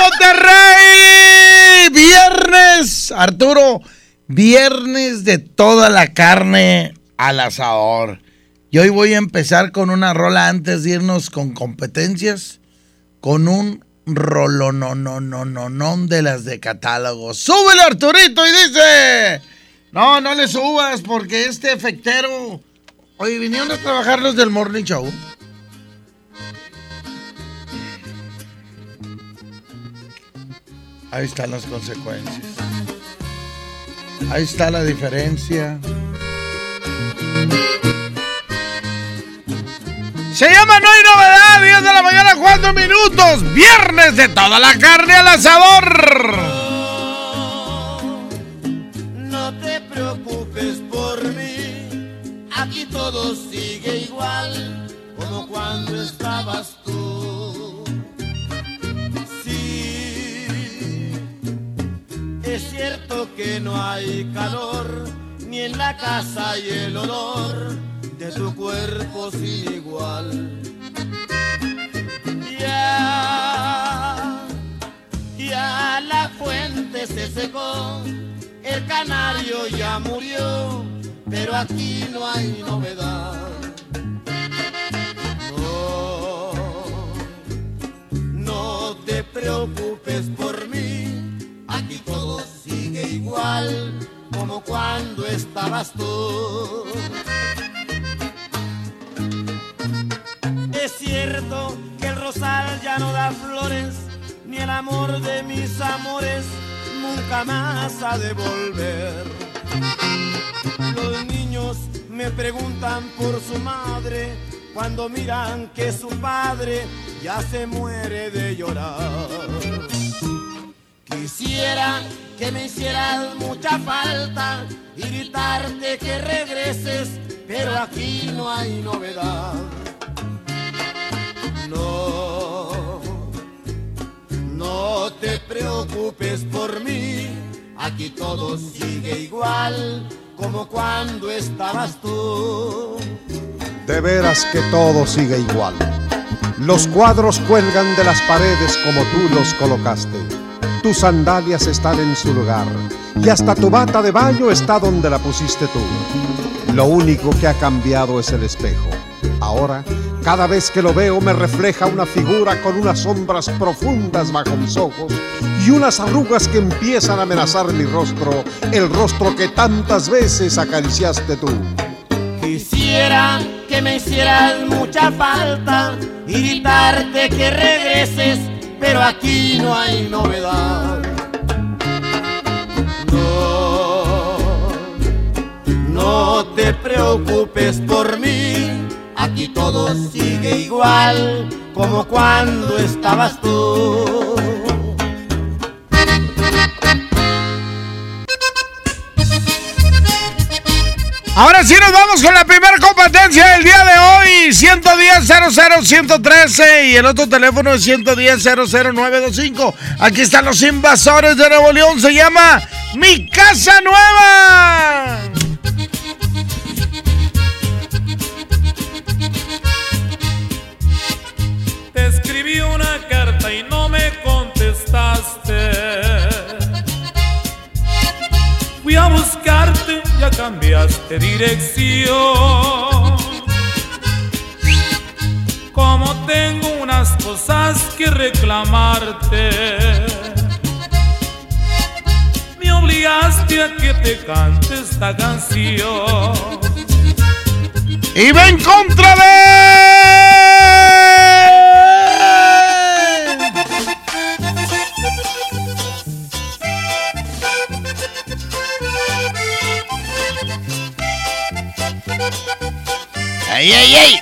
Monterrey! Viernes, Arturo, viernes de toda la carne al asador. Y hoy voy a empezar con una rola antes de irnos con competencias, con un rolo no no no no no de las de catálogo. ¡Súbele Arturito! Y dice, no, no le subas porque este efectero... Oye, vinieron a trabajar los del Morning Show. Ahí están las consecuencias. Ahí está la diferencia. Se llama No hay novedad, 10 de la mañana, 4 minutos. Viernes de toda la carne al asador. No te preocupes por mí, aquí todo sigue igual como cuando estabas tú. Es cierto que no hay calor, ni en la casa hay el olor de tu cuerpo sin igual. Ya, ya la fuente se secó, el canario ya murió, pero aquí no hay novedad. No, no te preocupes por mí, aquí todo sigue igual como cuando estabas tú. Es cierto que el rosal ya no da flores, ni el amor de mis amores nunca más ha de volver. Los niños me preguntan por su madre cuando miran que su padre ya se muere de llorar. Quisiera que me hicieras mucha falta y gritarte que regreses, pero aquí no hay novedad. No, no te preocupes por mí, aquí todo sigue igual como cuando estabas tú. De veras que todo sigue igual. Los cuadros cuelgan de las paredes como tú los colocaste. Tus sandalias están en su lugar y hasta tu bata de baño está donde la pusiste tú. Lo único que ha cambiado es el espejo. Ahora, cada vez que lo veo me refleja una figura con unas sombras profundas bajo mis ojos y unas arrugas que empiezan a amenazar mi rostro, el rostro que tantas veces acariciaste tú. Quisiera que me hicieras mucha falta y gritarte que regreses, pero aquí no hay novedad. No, no te preocupes por mí, aquí todo sigue igual como cuando estabas tú. Ahora sí nos vamos con la primera competencia del día de hoy. 110 113 y el otro teléfono es 110 00925. Aquí están los invasores de Nuevo León. Se llama Mi Casa Nueva. Cambiaste dirección. Como tengo unas cosas que reclamarte, me obligaste a que te cante esta canción. Y va en contra de. ¡Ey, ey, ey!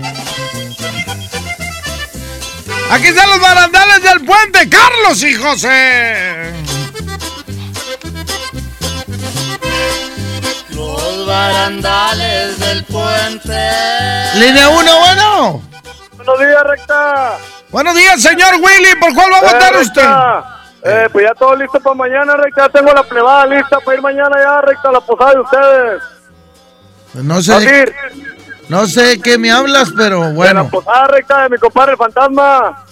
Aquí están los barandales del puente, Carlos y José. Los barandales del puente. Línea 1, bueno. Buenos días, recta. Buenos días, señor Willy. ¿Por cuál va a Eh, votar usted? Eh, pues ya todo listo para mañana, recta. Ya tengo la plebada lista para ir mañana ya, recta, a la posada de ustedes. No ¿Vas sé? No sé qué me hablas, pero De la bueno. posada recta de mi compadre el fantasma.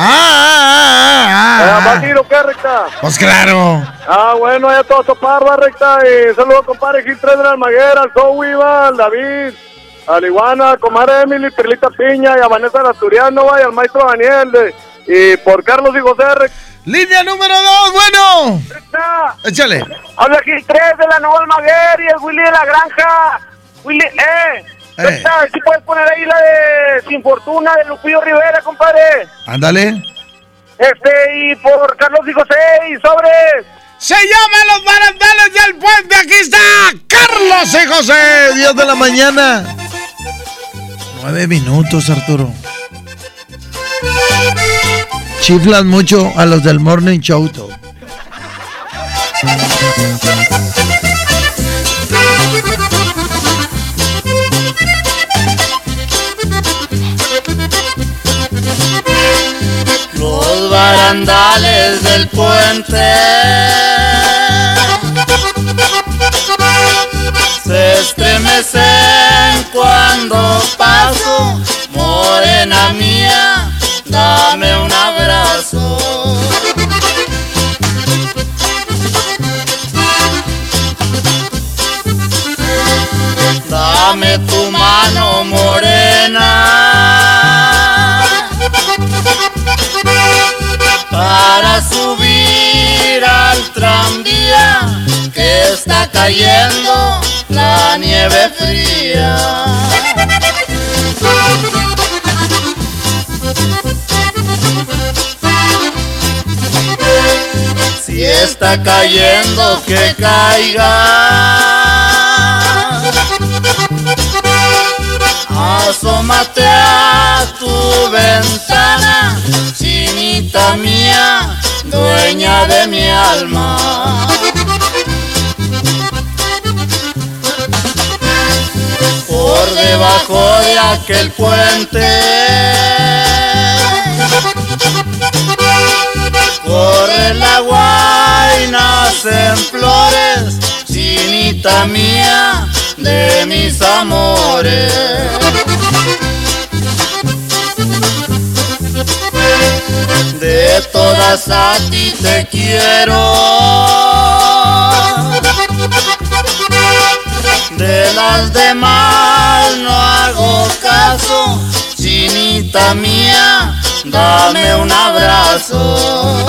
Ah, ah, Eh, ah, ¿Vas ah, a ir o qué, recta? Pues claro. Ah, bueno, ya todo topar, va, recta. Y saludos, compadre Gil 3 de la Almaguera, al Zoe, al David, al Iguana, comadre Emily, Perlita Piña, y a Vanessa Asturiano, va, y al maestro Daniel. de- y por Carlos y José, recta. Línea número 2, bueno. Échale. Habla Gil 3 de la Nueva Almaguer y el Willy de la Granja. Willy, eh. Eh. Si puedes poner ahí la de Sin Fortuna de Lupillo Rivera, compadre. Ándale. Este, y por Carlos y José, y sobres. Se llama Los Barandales del Puente. Aquí está Carlos y José. Dios de la mañana. Nueve minutos, Arturo. Chiflan mucho a los del Morning Show. Los barandales del puente se estremecen cuando paso, morena mía, dame un abrazo. Dame tu mano morena subir al tranvía que está cayendo la nieve fría. Si está cayendo que caiga. Asómate a tu ventana, chinita mía, dueña de mi alma. Por debajo de aquel puente corre el agua y nacen flores, chinita mía, de mis amores. De todas a ti te quiero. De las demás no hago caso. Chinita mía, dame un abrazo.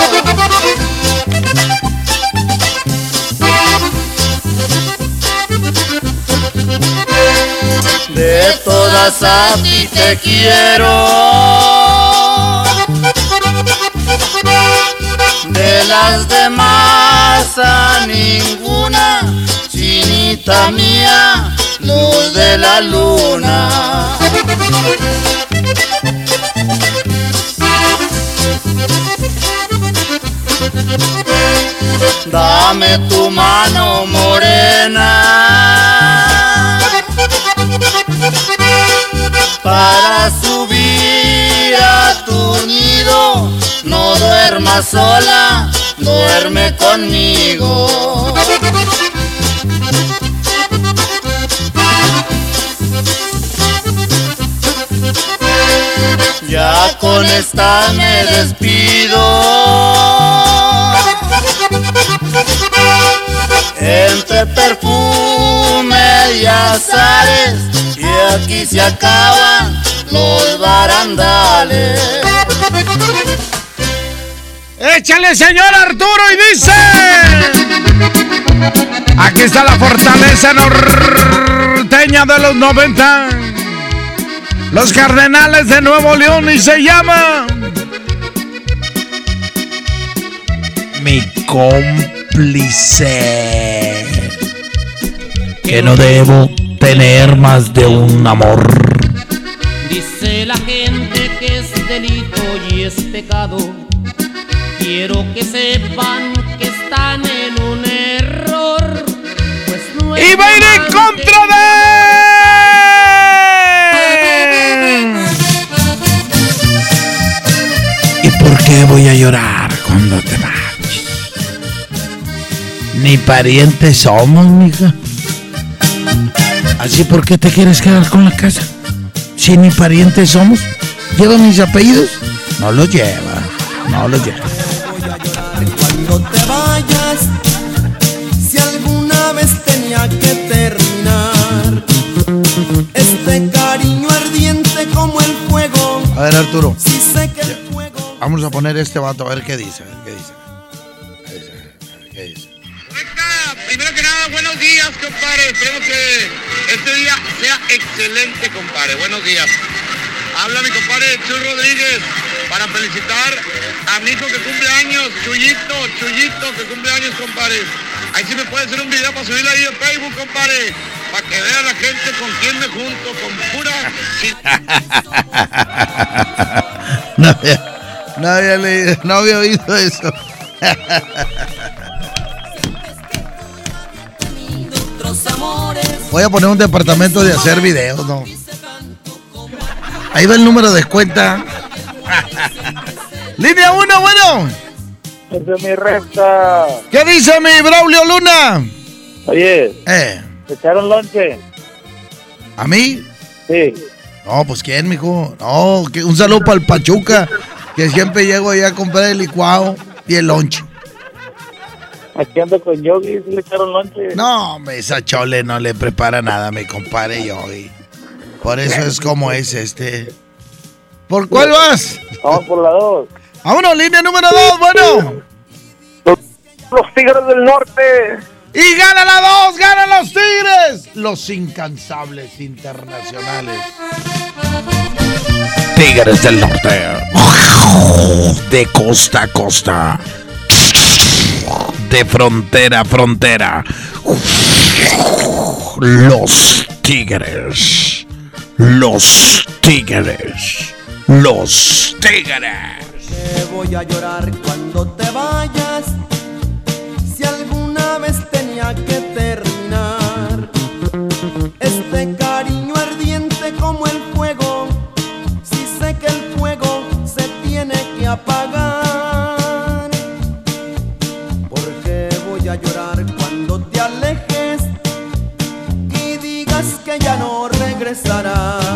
De todas a ti te quiero. De las demás a ninguna, chinita mía, luz de la luna. Dame tu mano morena para subir a tu nido. Duermas sola, duerme conmigo. Ya con esta me despido. Entre perfume y azares, y aquí se acaban los barandales. Échale, señor Arturo, y dice. Aquí está la fortaleza norteña de los 90. Los Cardenales de Nuevo León y se llama. Mi cómplice. Que no debo tener más de un amor. Dice la gente que es delito y es pecado. Quiero que sepan que están en un error. Pues no ¡Y va a ir en contra de! ¿Y por qué voy a llorar cuando te marches? Ni parientes somos, mija. ¿Así por qué te quieres quedar con la casa? Si ni parientes somos, ¿lleva mis apellidos? No los lleva, no los lleva. Cuando te vayas, si alguna vez tenía que terminar, este cariño ardiente como el fuego. A ver, Arturo, Si sé que el fuego vamos a poner este vato a ver qué dice, a ver qué dice. ¿Qué dice? ¿Qué dice? Primero que nada, buenos días, compadre. Esperemos que este día sea excelente, compadre. Buenos días. Habla mi compadre Chuy Rodríguez para felicitar a mi hijo que cumple años, Chuyito, Chuyito, que cumple años, compadre. Ahí sí me puede hacer un video para subirlo ahí en Facebook, compadre. Para que vea la gente con quién me junto, con pura... No había, no había leído, no había oído eso. Voy a poner un departamento de hacer videos, ¿no? Ahí va el número de cuenta. Línea 1, bueno. Es mi recta. ¿Qué dice mi Braulio Luna? Oye, Eh, ¿te echaron lonche? ¿a mí? Sí. No, pues quién, mijo. No, que un saludo para el Pachuca, que siempre llego ahí a comprar el licuado y el lonche. Aquí ando con Yogi, ¿sí le echaron lonche? No, hombre, esa chole no le prepara nada mi compadre Yogi. Por eso es como es este. ¿Por cuál vas? Vamos por la dos. Vámonos, línea número 2, bueno. Los Tigres del Norte. Y gana la 2, gana los Tigres. Los incansables internacionales. Tigres del Norte. De costa a costa. De frontera a frontera. Los Tigres. Los Tigres. Los Tigres. Te voy a llorar cuando te vayas. Si alguna vez tenía que terminar este cariño ardiente como el fuego. Si sé que el fuego se tiene que apagar. Porque voy a llorar cuando te alejes y digas que ya no regresarás.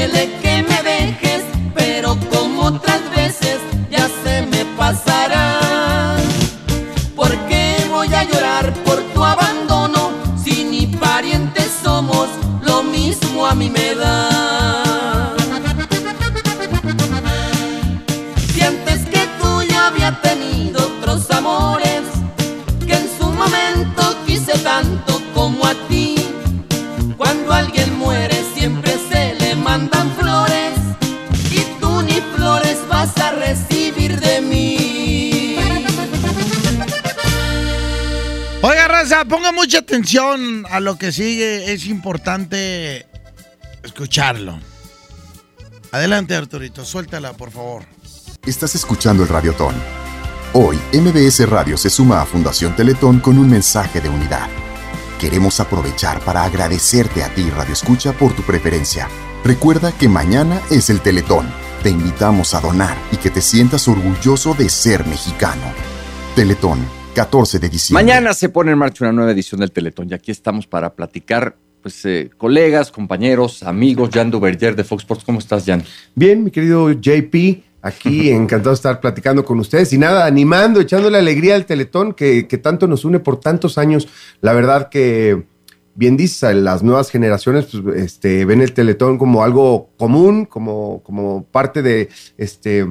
Que me duele que Ponga mucha atención a lo que sigue. Es importante escucharlo. Adelante, Arturito, suéltala, por favor. Estás escuchando el Radiotón. Hoy, MBS Radio se suma a Fundación Teletón con un mensaje de unidad. Queremos aprovechar para agradecerte a ti, Radio Escucha, por tu preferencia. Recuerda que mañana es el Teletón. Te invitamos a donar y que te sientas orgulloso de ser mexicano. Teletón, 14 de diciembre. Mañana se pone en marcha una nueva edición del Teletón y aquí estamos para platicar, pues, eh, colegas, compañeros, amigos. Jan Duverger de Fox Sports, ¿cómo estás, Jan? Bien, mi querido JP, aquí encantado de estar platicando con ustedes y nada, animando, echándole alegría al Teletón que, que tanto nos une por tantos años. La verdad que, bien dices, las nuevas generaciones pues, este, ven el Teletón como algo común, como, como parte de este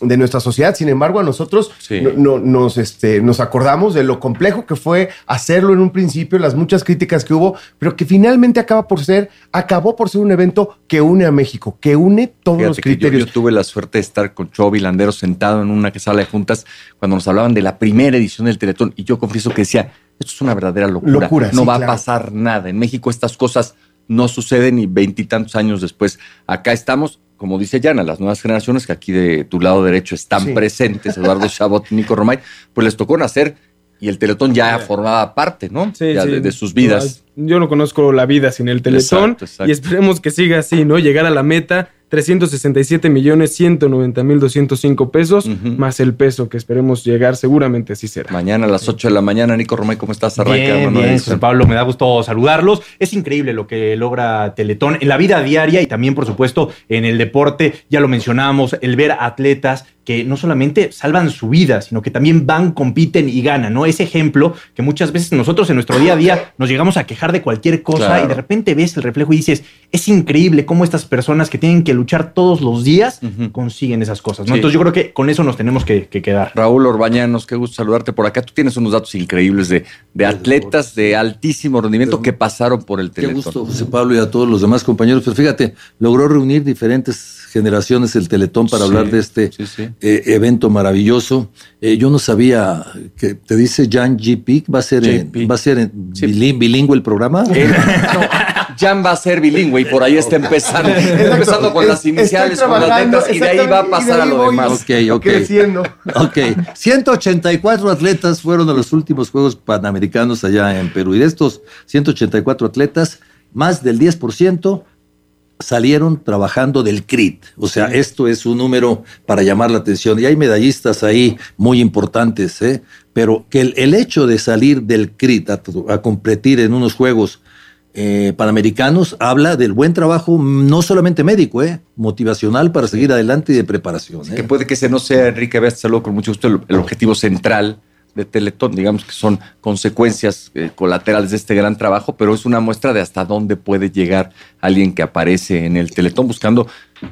de nuestra sociedad. Sin embargo, a nosotros no, no- nos, este, nos acordamos de lo complejo que fue hacerlo en un principio, las muchas críticas que hubo, pero que finalmente acaba por ser, acabó por ser un evento que une a México, que une todos los Fíjate yo, criterios. yo tuve la suerte de estar con Chovy Landero sentado en una sala de juntas cuando nos hablaban de la primera edición del Teletón y yo confieso que decía, esto es una verdadera locura. Locura, no sí, va claro. a pasar nada. En México estas cosas no suceden y veintitantos años después. Acá estamos, como dice Yana, las nuevas generaciones que aquí de tu lado derecho están Sí. presentes, Eduardo Chabot y Nico Romay, pues les tocó nacer y el Teletón ya formaba parte, ¿no? Ya sí. de, de sus vidas. Yo no conozco la vida sin el Teletón Exacto, exacto. y esperemos que siga así, ¿no? Llegar a la meta, 367 millones 190 mil 205 pesos, más el peso que esperemos llegar, seguramente así será. Mañana a las 8 de la mañana, Nico Romay, ¿cómo estás? Arranca Bien, bien. José Pablo, me da gusto saludarlos. Es increíble lo que logra Teletón en la vida diaria y también, por supuesto, en el deporte. Ya lo mencionamos, el ver atletas que no solamente salvan su vida, sino que también van, compiten y ganan, ¿no? Ese ejemplo que muchas veces nosotros en nuestro día a día nos llegamos a quejar de cualquier cosa Claro. y de repente ves el reflejo y dices, es increíble cómo estas personas que tienen que luchar todos los días consiguen esas cosas, ¿no? Sí. Entonces yo creo que con eso nos tenemos que, que quedar. Raúl Orbañanos, qué gusto saludarte por acá. Tú tienes unos datos increíbles de, de atletas de altísimo rendimiento que pasaron por el Qué Teletón. gusto, José Pablo, y a todos los demás compañeros. Pues fíjate, logró reunir diferentes generaciones el Teletón para Sí, hablar de este sí, sí. eh, evento maravilloso. Eh, yo no sabía que te dice Jan GP, va a ser, en- va a ser en bilingüe el programa. Eh, no, Jan va a ser bilingüe y por ahí está empezando. Exacto. empezando con las iniciales, con las letras y de ahí va a pasar a lo demás. Ok, ok. creciendo. Ok. 184 atletas fueron a los últimos Juegos Panamericanos allá en Perú. Y de estos 184 atletas, más del 10% salieron trabajando del CRIT. O sea, esto es un número para llamar la atención. Y hay medallistas ahí muy importantes, ¿eh? Pero que el, el hecho de salir del CRIT a, a competir en unos Juegos eh, Panamericanos habla del buen trabajo, mm, no solamente médico, ¿eh? motivacional para seguir adelante y de preparación. ¿eh? Que puede que ese no sea, Enrique, saludo con mucho gusto, el, el objetivo central de Teletón, digamos que son consecuencias eh, colaterales de este gran trabajo, pero es una muestra de hasta dónde puede llegar alguien que aparece en el Teletón buscando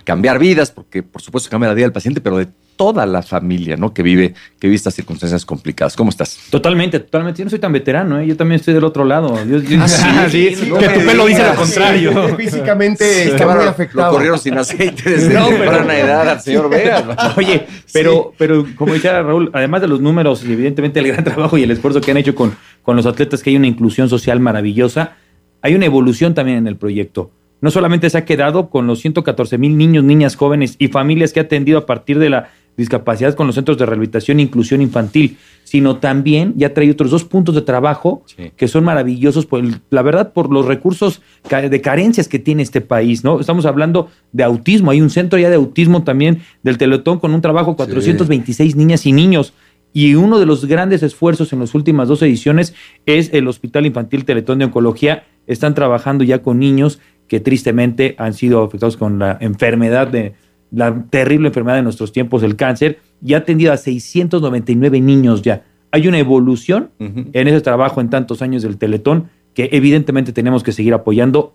cambiar vidas, porque por supuesto cambia la vida del paciente, pero de toda la familia, ¿no? Que vive, que vive estas circunstancias complicadas. ¿Cómo estás? Totalmente, totalmente. Yo no soy tan veterano, ¿eh? yo también estoy del otro lado. Yo- yo- Ah, sí, Sí, no que tu pelo dice lo contrario. Sí, físicamente Sí, está muy afectado. Lo corrieron sin aceite desde No, pero- temprana edad al señor Vegas. Oye, pero, pero como decía Raúl, además de los números y evidentemente el gran trabajo y el esfuerzo que han hecho con, con los atletas, que hay una inclusión social maravillosa, hay una evolución también en el proyecto. No solamente se ha quedado con los 114 mil niños, niñas, jóvenes y familias que ha atendido a partir de la discapacidad con los centros de rehabilitación e inclusión infantil, sino también ya trae otros dos puntos de trabajo que son maravillosos, por el- la verdad, por los recursos de carencias que tiene este país, ¿no? Estamos hablando de autismo, hay un centro ya de autismo también del Teletón con un trabajo 426 niñas y niños. Y uno de los grandes esfuerzos en las últimas dos ediciones es el Hospital Infantil Teletón de Oncología. Están trabajando ya con niños que tristemente han sido afectados con la enfermedad de la terrible enfermedad de nuestros tiempos, el cáncer, y ha atendido a 699 niños ya. Hay una evolución en ese trabajo en tantos años del Teletón que evidentemente tenemos que seguir apoyando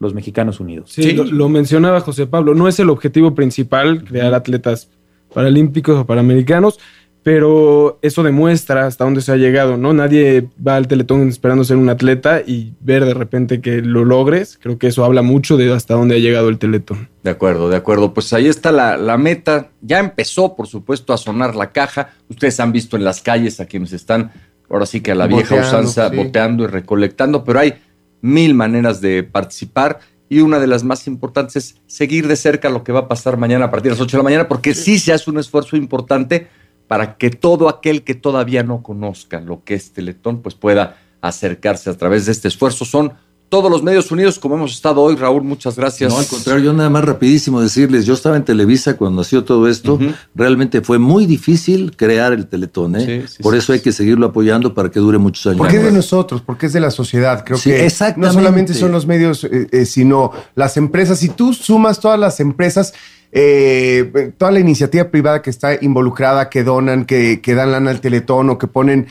los mexicanos unidos. Sí, Lo, lo mencionaba José Pablo, no es el objetivo principal crear atletas paralímpicos o panamericanos, pero eso demuestra hasta dónde se ha llegado, ¿no? Nadie va al Teletón esperando ser un atleta y ver de repente que lo logres, creo que eso habla mucho de hasta dónde ha llegado el Teletón. De acuerdo, de acuerdo. Pues ahí está la, la meta. Ya empezó, por supuesto, a sonar la caja. Ustedes han visto en las calles a quienes están, ahora sí que a la vieja usanza, sí. boteando y recolectando, pero hay mil maneras de participar. Y una de las más importantes es seguir de cerca lo que va a pasar mañana a partir de las 8 de la mañana, porque sí se hace un esfuerzo importante para que todo aquel que todavía no conozca lo que es Teletón, pues pueda acercarse a través de este esfuerzo. Son todos los medios unidos, como hemos estado hoy. Raúl, muchas gracias. No, al contrario, yo nada más rapidísimo decirles, yo estaba en Televisa cuando nació todo esto, realmente fue muy difícil crear el Teletón, ¿eh? Por eso hay que seguirlo apoyando para que dure muchos años. Porque es de nosotros, porque es de la sociedad. Creo Sí, que exactamente. no solamente son los medios, eh, eh, sino las empresas. Si tú sumas todas las empresas, eh, toda la iniciativa privada que está involucrada, que donan, que, que dan lana al teletón o que ponen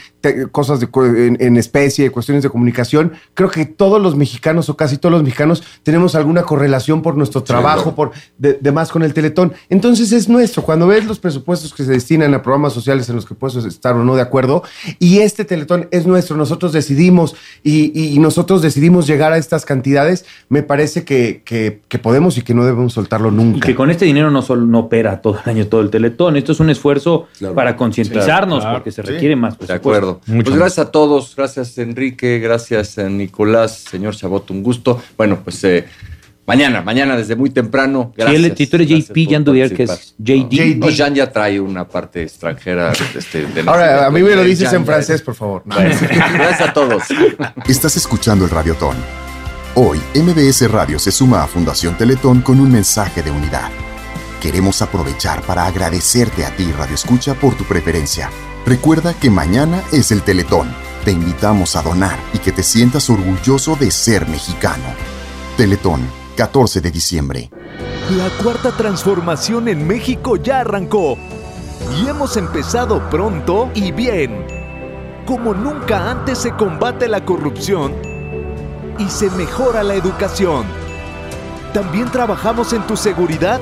cosas de en, en especie, cuestiones de comunicación, creo que todos los mexicanos o casi todos los mexicanos tenemos alguna correlación por nuestro trabajo, por de- demás con el teletón. Entonces es nuestro. Cuando ves los presupuestos que se destinan a programas sociales en los que puedes estar o no de acuerdo, y este teletón es nuestro, nosotros decidimos y, y nosotros decidimos llegar a estas cantidades, me parece que, que- que podemos y que no debemos soltarlo Y nunca. que con este dinero no solo no opera todo el año todo el teletón. Esto es un esfuerzo para concientizarnos, Claro, porque se sí. requiere más De acuerdo. Mucho pues más. gracias a todos, gracias Enrique, gracias eh, Nicolás, señor Chabot, un gusto. Bueno, pues eh, mañana, mañana desde muy temprano. Sí, Gracias. él- si tú eres gracias JP, por Jan Duvier, que es. JD. No, Jan ya trae una parte extranjera. Este, de Ahora, a mí me lo dices ya en francés, por favor. Bueno, gracias a todos. Estás escuchando el Radiotón. Hoy, MBS Radio se suma a Fundación Teletón con un mensaje de unidad. Queremos aprovechar para agradecerte a ti, Radio Escucha, por tu preferencia. Recuerda que mañana es el Teletón. Te invitamos a donar y que te sientas orgulloso de ser mexicano. Teletón, 14 de diciembre. La cuarta transformación en México ya arrancó y hemos empezado pronto y bien. Como nunca antes se combate la corrupción y se mejora la educación. También trabajamos en tu seguridad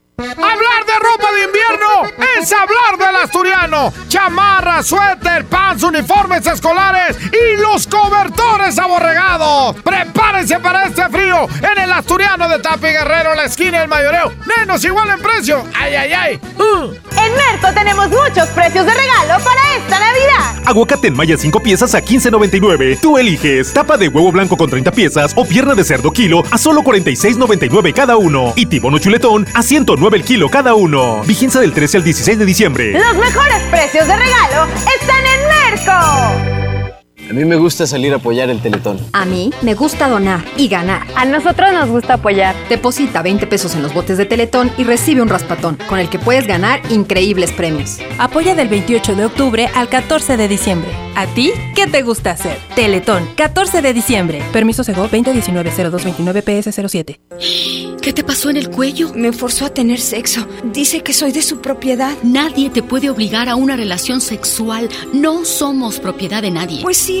Hablar de ropa de invierno es hablar del asturiano. Chamarra, suéter, pants, uniformes escolares y los cobertores aborregados. Prepárense para este frío en el asturiano de Tapi Guerrero, la esquina del mayoreo. Menos igual en precio. Ay, ay, ay. Uh. En Merco tenemos muchos precios de regalo para esta Navidad. Aguacate en malla 5 piezas a 15.99. Tú eliges tapa de huevo blanco con 30 piezas o pierna de cerdo kilo a solo 46.99 cada uno. Y tibono chuletón a 109 el kilo cada uno. Vigencia del 13 al 16 de diciembre. Los mejores precios de regalo están en Merco. A mí me gusta salir a apoyar el Teletón. A mí me gusta donar y ganar. A nosotros nos gusta apoyar. Deposita 20 pesos en los botes de Teletón y recibe un raspatón, con el que puedes ganar increíbles premios. Apoya del 28 de octubre al 14 de diciembre. ¿A ti qué te gusta hacer? Teletón, 14 de diciembre. Permiso Sego 2019-0229-PS07. ¿Qué te pasó en el cuello? Me forzó a tener sexo. Dice que soy de su propiedad. Nadie te puede obligar a una relación sexual. No somos propiedad de nadie. Pues sí,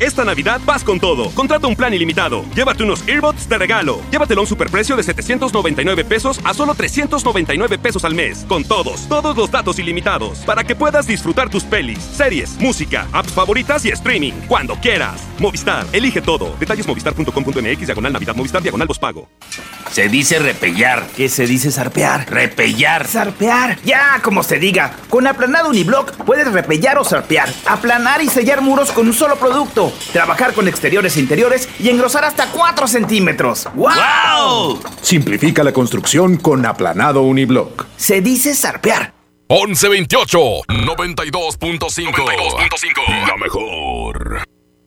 Esta Navidad vas con todo. Contrata un plan ilimitado. Llévate unos earbuds de regalo. Llévatelo a un superprecio de 799 pesos a solo 399 pesos al mes. Con todos, todos los datos ilimitados. Para que puedas disfrutar tus pelis, series, música, apps favoritas y streaming. Cuando quieras. Movistar, elige todo. Detalles movistar.com.mx, diagonal Navidad, Movistar, diagonal pago. Se dice repellar. ¿Qué se dice zarpear? Repellar. Zarpear, ya como se diga. Con aplanado uniblock puedes repellar o zarpear, aplanar y sellar muros con un solo producto, trabajar con exteriores e interiores y engrosar hasta 4 centímetros. ¡Wow! Simplifica la construcción con aplanado uniblock. Se dice zarpear. 1128 92.5 La mejor.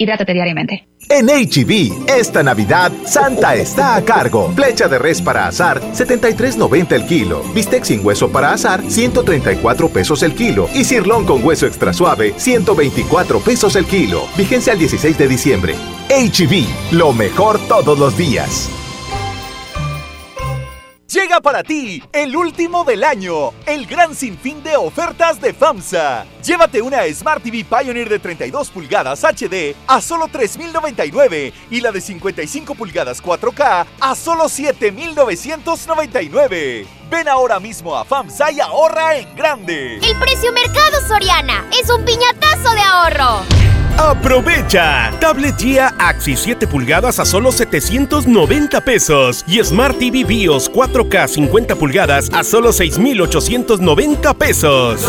Hidrátate diariamente. En HB, esta Navidad, Santa está a cargo. Flecha de res para asar, 73.90 el kilo. Bistec sin hueso para asar, 134 pesos el kilo. Y cirlón con hueso extra suave, 124 pesos el kilo. Vigencia el 16 de diciembre. HB, lo mejor todos los días. Llega para ti el último del año, el gran sinfín de ofertas de FAMSA. Llévate una Smart TV Pioneer de 32 pulgadas HD a solo 3.099 y la de 55 pulgadas 4K a solo 7.999. Ven ahora mismo a FAMSA y ahorra en grande. El precio mercado Soriana es un piñatazo de ahorro. ¡Aprovecha! Tablet GIA Axi 7 pulgadas a solo 790 pesos y Smart TV BIOS 4K 50 pulgadas a solo 6,890 pesos.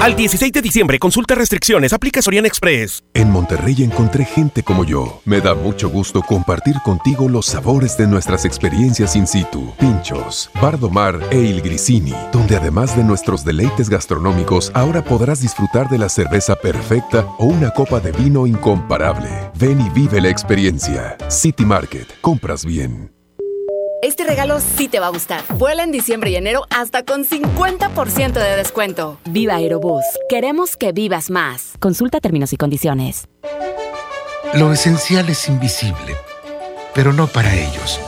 Al 16 de diciembre, consulta restricciones, aplica Soriana Express. En Monterrey encontré gente como yo. Me da mucho gusto compartir contigo los sabores de nuestras experiencias in situ. Pinchos, Bardomar e Il Grisini, donde además de nuestros deleites gastronómicos, ahora podrás disfrutar de la cerveza perfecta o una copa de vino incomparable. Ven y vive la experiencia. City Market, compras bien. Este regalo sí te va a gustar. Vuela en diciembre y enero hasta con 50% de descuento. Viva Aerobús. Queremos que vivas más. Consulta términos y condiciones. Lo esencial es invisible, pero no para ellos.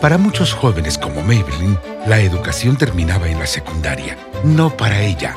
Para muchos jóvenes como Maybelline, la educación terminaba en la secundaria. No para ella.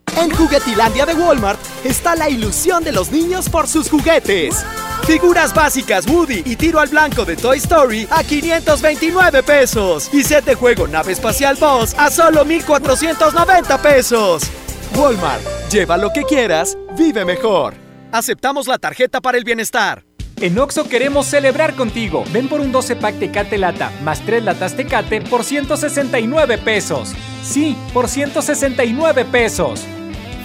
En Juguetilandia de Walmart está la ilusión de los niños por sus juguetes. Figuras básicas Woody y tiro al blanco de Toy Story a 529 pesos. Y set de juego nave espacial Boss a solo 1490 pesos. Walmart, lleva lo que quieras, vive mejor. Aceptamos la tarjeta para el bienestar. En Oxo queremos celebrar contigo. Ven por un 12 pack Tecate Lata más 3 latas Tecate por 169 pesos. Sí, por 169 pesos.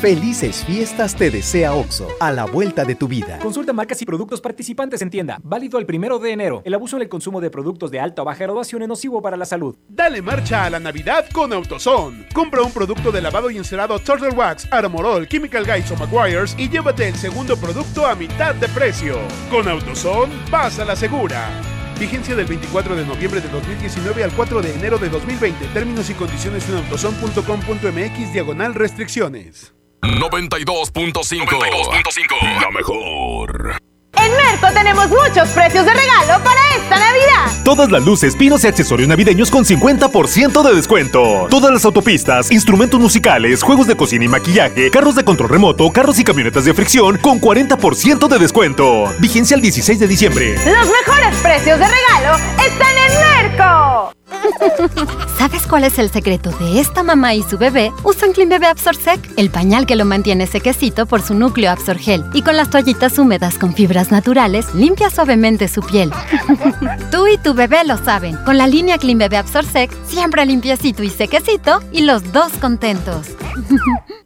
Felices fiestas te desea Oxo, a la vuelta de tu vida. Consulta marcas y productos participantes en tienda. Válido el primero de enero. El abuso en el consumo de productos de alta o baja graduación es nocivo para la salud. Dale marcha a la Navidad con AutoZone. Compra un producto de lavado y encerado Turtle Wax, Armorol, Chemical Guys o Maguires y llévate el segundo producto a mitad de precio. Con AutoZone, vas a la segura. Vigencia del 24 de noviembre de 2019 al 4 de enero de 2020. Términos y condiciones en autozone.com.mx diagonal restricciones. 92.5. La mejor. En Merco tenemos muchos precios de regalo para esta Navidad. Todas las luces, pinos y accesorios navideños con 50% de descuento. Todas las autopistas, instrumentos musicales, juegos de cocina y maquillaje, carros de control remoto, carros y camionetas de fricción con 40% de descuento. Vigencia el 16 de diciembre. Los mejores precios de regalo están en Merco. ¿Sabes cuál es el secreto de esta mamá y su bebé? Usan Clean Bebé Absorsec, el pañal que lo mantiene sequecito por su núcleo Absorgel. Y con las toallitas húmedas con fibras naturales, limpia suavemente su piel. Tú y tu bebé lo saben. Con la línea Clean Bebé Absorsec, siempre limpiecito y sequecito y los dos contentos.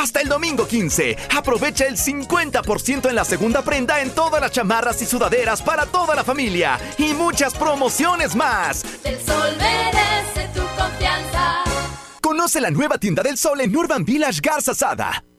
Hasta el domingo 15, aprovecha el 50% en la segunda prenda en todas las chamarras y sudaderas para toda la familia y muchas promociones más. Del Sol merece tu confianza. Conoce la nueva tienda del Sol en Urban Village Garza Sada.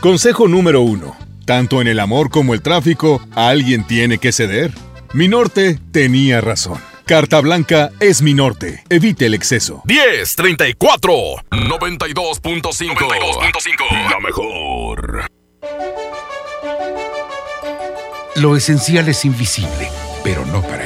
Consejo número uno. Tanto en el amor como el tráfico, alguien tiene que ceder. Mi norte tenía razón. Carta Blanca es mi norte. Evite el exceso. 10, 34, 92.5. La mejor. Lo esencial es invisible, pero no para.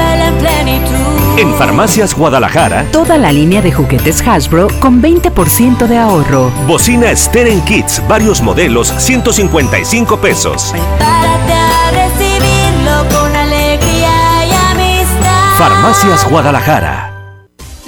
en plenitud. En Farmacias Guadalajara, toda la línea de juguetes Hasbro con 20% de ahorro. Bocina Steren Kids, varios modelos, 155 pesos. Prepárate a recibirlo con alegría y amistad. Farmacias Guadalajara.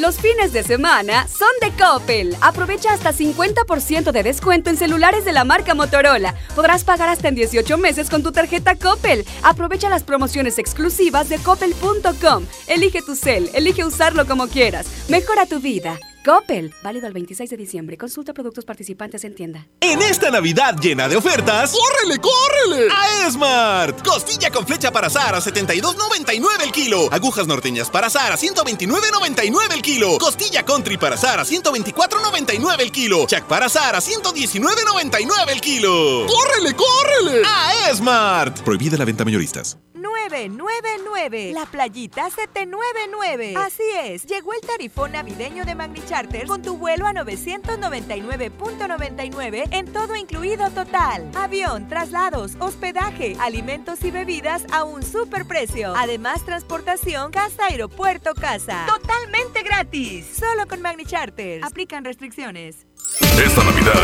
Los fines de semana son de Coppel. Aprovecha hasta 50% de descuento en celulares de la marca Motorola. Podrás pagar hasta en 18 meses con tu tarjeta Coppel. Aprovecha las promociones exclusivas de coppel.com. Elige tu cel, elige usarlo como quieras. Mejora tu vida. Coppel, válido el 26 de diciembre. Consulta productos participantes en tienda. En esta Navidad llena de ofertas, ¡córrele, córrele! A Esmart. Costilla con flecha para azar a 72.99 el kilo. Agujas norteñas para azar a 129.99 el kilo. Costilla country para azar a 124.99 el kilo. Chac para azar a 119.99 el kilo. ¡Córrele, córrele! A Esmart. Prohibida la venta mayoristas. 999. La playita 799. Así es, llegó el tarifón navideño de Magni Charter con tu vuelo a 999.99 en todo incluido total. Avión, traslados, hospedaje, alimentos y bebidas a un superprecio. Además, transportación casa, aeropuerto, casa. Totalmente gratis. Solo con Magni Charter. Aplican restricciones. Esta Navidad,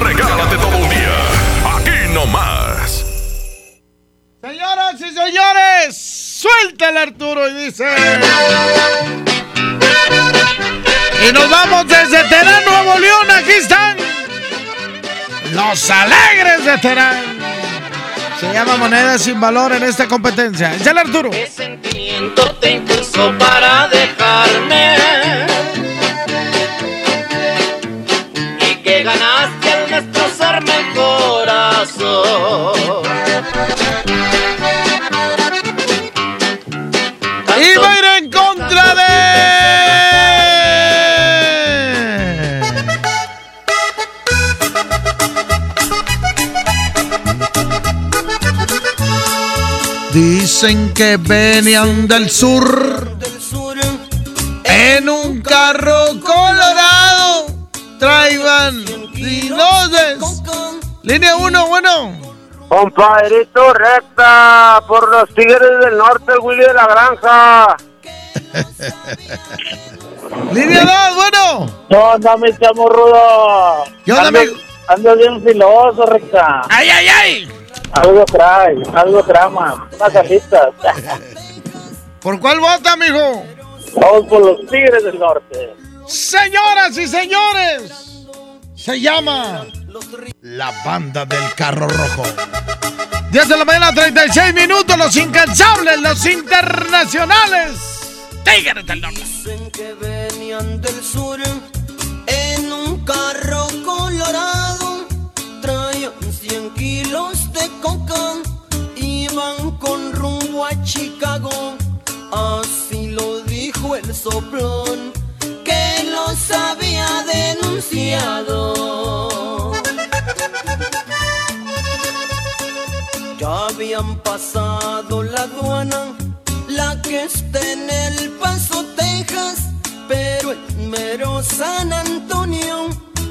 regálate todo un día. Aquí no más. Señoras y señores, suéltale Arturo y dice. Y nos vamos desde Terán, Nuevo León. Aquí están los alegres de Terán. Se llama moneda sin valor en esta competencia. Échale Arturo. ¿Qué sentimiento te impulsó para dejarme? Y que ganaste al destrozarme el corazón. Dicen que venían del sur en un carro colorado. Traigan dinodes. Línea 1, bueno. Compadrito recta por los Tigres del Norte, Willy de la Granja. Línea 2, bueno. ¿Qué onda, mi chamo rudo? ¿Qué onda, ando, amigo? ando bien filoso, recta. ¡Ay, ay, ay! Algo trae, algo trama, unas. ¿Por cuál vota, amigo? Vamos por los Tigres del Norte. Señoras y señores, se llama La Banda del Carro Rojo. 10 de la mañana, 36 minutos, los incansables, los internacionales. Tigres del Norte. Dicen que venían del sur en un carro colorado. Traían 100 kilos de coca. Iban con rumbo a Chicago. Así lo dijo el soplón que los había denunciado. Ya habían pasado la aduana, la que está en El Paso, Texas, pero en mero San Antonio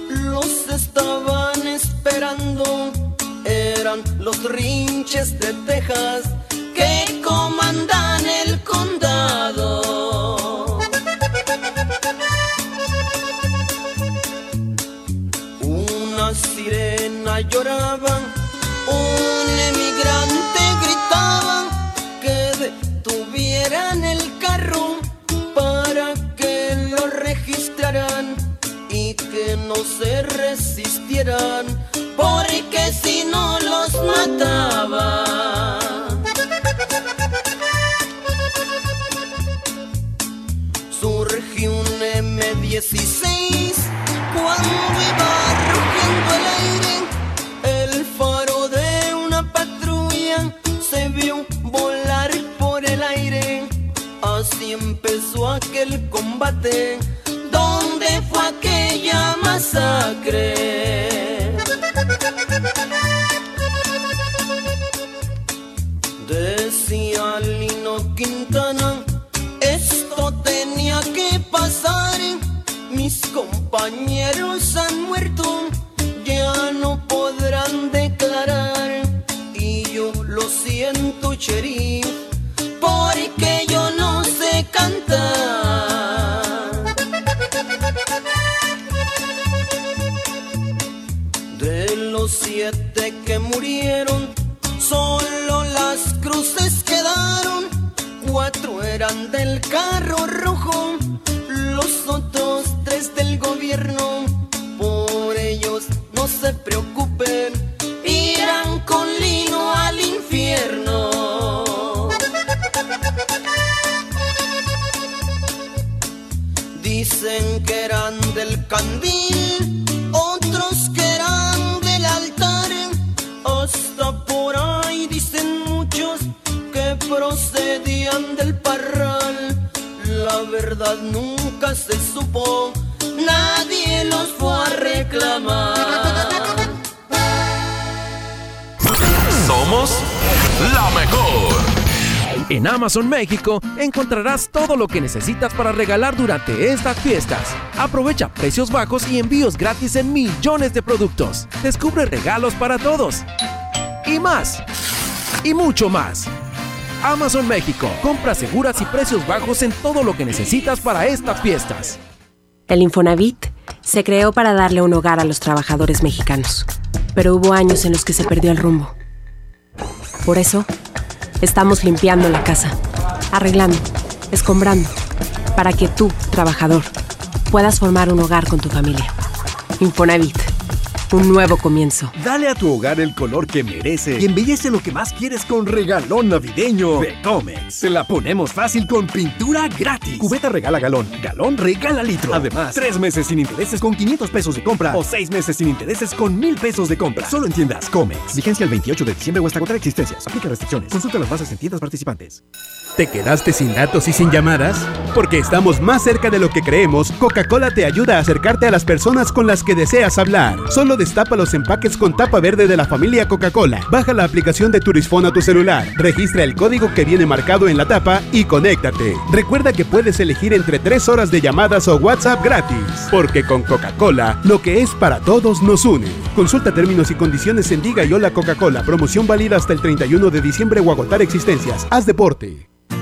los estaban esperando. Eran los rinches de Texas que comandan el condado. Una sirena lloraba, un emigrante gritaba que detuvieran el carro para que lo registraran y que no se resistieran porque si no los mataba. Surge un M16 cuando iba rugiendo el aire. El faro de una patrulla se vio volar por el aire. Así empezó aquel combate. ¿Dónde fue aquella masacre? Decía Lino Quintana, esto tenía que pasar. Mis compañeros han muerto, ya no podrán declarar. Y yo lo siento, sheriff, porque yo no sé cantar. De los siete que murieron, solo las cruces quedaron. Cuatro eran del carro rojo, los otros tres del gobierno. Por ellos no se preocupen, irán con lino al infierno. Dicen que eran del candil, procedían del parral. La verdad nunca se supo, nadie los fue a reclamar. Somos la mejor. En Amazon México encontrarás todo lo que necesitas para regalar durante estas fiestas. Aprovecha precios bajos y envíos gratis en millones de productos. Descubre regalos para todos. Y más. Y mucho más. Amazon México. Compras seguras y precios bajos en todo lo que necesitas para estas fiestas. El Infonavit se creó para darle un hogar a los trabajadores mexicanos, pero hubo años en los que se perdió el rumbo. Por eso, estamos limpiando la casa, arreglando, escombrando, para que tú, trabajador, puedas formar un hogar con tu familia. Infonavit, un nuevo comienzo. Dale a tu hogar el color que merece y embellece lo que más quieres con regalón navideño de Comex. Te la ponemos fácil con pintura gratis. Cubeta regala galón, galón regala litro. Además, tres meses sin intereses con 500 pesos de compra o seis meses sin intereses con 1000 pesos de compra. Solo en tiendas Comex. Vigencia el 28 de diciembre o hasta contra existencias. Aplica restricciones. Consulta las bases en tiendas participantes. ¿Te quedaste sin datos y sin llamadas? Porque estamos más cerca de lo que creemos, Coca-Cola te ayuda a acercarte a las personas con las que deseas hablar. Solo destapa los empaques con tapa verde de la familia Coca-Cola. Baja la aplicación de Turisfone a tu celular, registra el código que viene marcado en la tapa y conéctate. Recuerda que puedes elegir entre 3 horas de llamadas o WhatsApp gratis. Porque con Coca-Cola, lo que es para todos nos une. Consulta términos y condiciones en Diga y Hola Coca-Cola. Promoción válida hasta el 31 de diciembre o agotar existencias. Haz deporte.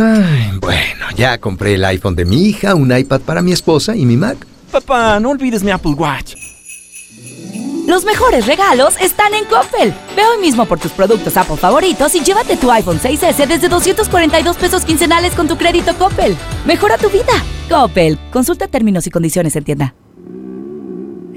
Ay, bueno, ya compré el iPhone de mi hija, un iPad para mi esposa y mi Mac. Papá, no olvides mi Apple Watch. Los mejores regalos están en Coppel. Ve hoy mismo por tus productos Apple favoritos y llévate tu iPhone 6S desde 242 pesos quincenales con tu crédito Coppel. Mejora tu vida. Coppel. Consulta términos y condiciones en tienda.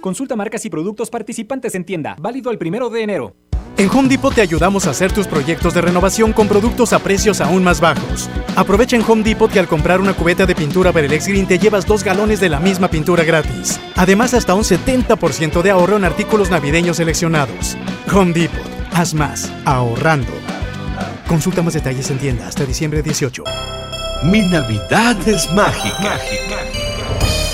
Consulta marcas y productos participantes en tienda. Válido el primero de enero. En Home Depot te ayudamos a hacer tus proyectos de renovación con productos a precios aún más bajos. Aprovecha en Home Depot que al comprar una cubeta de pintura Berelex Green te llevas dos galones de la misma pintura gratis. Además, hasta un 70% de ahorro en artículos navideños seleccionados. Home Depot, haz más, ahorrando. Consulta más detalles en tienda hasta diciembre 18. Mi Navidad es mágica.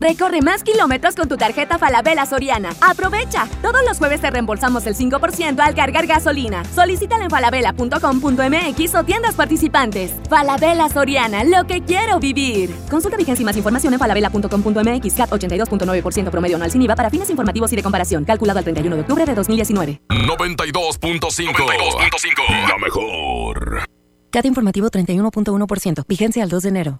Recorre más kilómetros con tu tarjeta Falabella Soriana. ¡Aprovecha! Todos los jueves te reembolsamos el 5% al cargar gasolina. Solicítala en falabella.com.mx o tiendas participantes. Falabella Soriana, lo que quiero vivir. Consulta vigencia y más información en falabella.com.mx. CAT 82.9% promedio anual sin IVA para fines informativos y de comparación. Calculado el 31 de octubre de 2019. 92.5. La mejor. CAT informativo 31.1%. Vigencia al 2 de enero.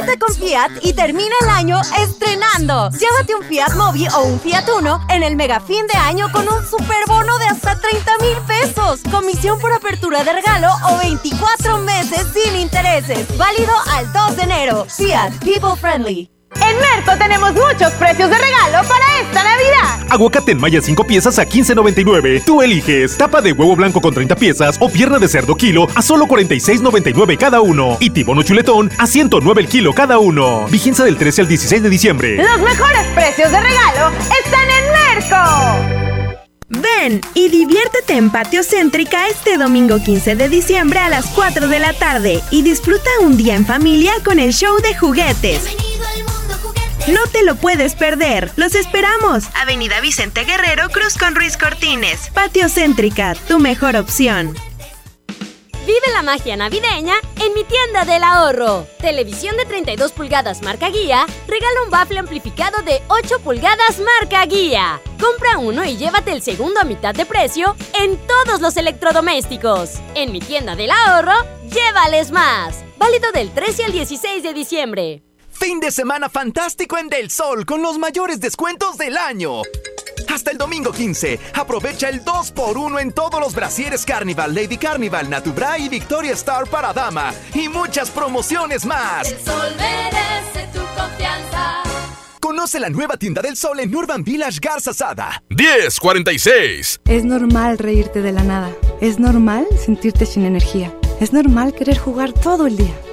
Súbete con Fiat y termina el año estrenando. Llévate un Fiat Mobi o un Fiat Uno en el mega fin de año con un superbono de hasta 30 mil pesos. Comisión por apertura de regalo o 24 meses sin intereses. Válido al 2 de enero. Fiat People Friendly. En Merco tenemos muchos precios de regalo para esta Navidad. Aguacate en malla 5 piezas a 15.99. Tú eliges tapa de huevo blanco con 30 piezas o pierna de cerdo kilo a solo 46.99 cada uno. Y tibono chuletón a 109 el kilo cada uno. Vigencia del 13 al 16 de diciembre. Los mejores precios de regalo están en Merco. Ven y diviértete en Patio Céntrica este domingo 15 de diciembre a las 4 de la tarde y disfruta un día en familia con el show de juguetes. No te lo puedes perder. Los esperamos. Avenida Vicente Guerrero, Cruz con Ruiz Cortines. Patio Céntrica, tu mejor opción. Vive la magia navideña en mi tienda del ahorro. Televisión de 32 pulgadas marca guía, regala un bafle amplificado de 8 pulgadas marca guía. Compra uno y llévate el segundo a mitad de precio en todos los electrodomésticos. En mi tienda del ahorro, llévales más. Válido del 13 al 16 de diciembre. Fin de semana fantástico en Del Sol con los mayores descuentos del año. Hasta el domingo 15, aprovecha el 2x1 en todos los brasieres Carnival, Lady Carnival, Natubra y Victoria Star para dama. Y muchas promociones más. El sol merece tu confianza. Conoce la nueva tienda del sol en Urban Village Garza Sada. 1046. Es normal reírte de la nada. Es normal sentirte sin energía. Es normal querer jugar todo el día.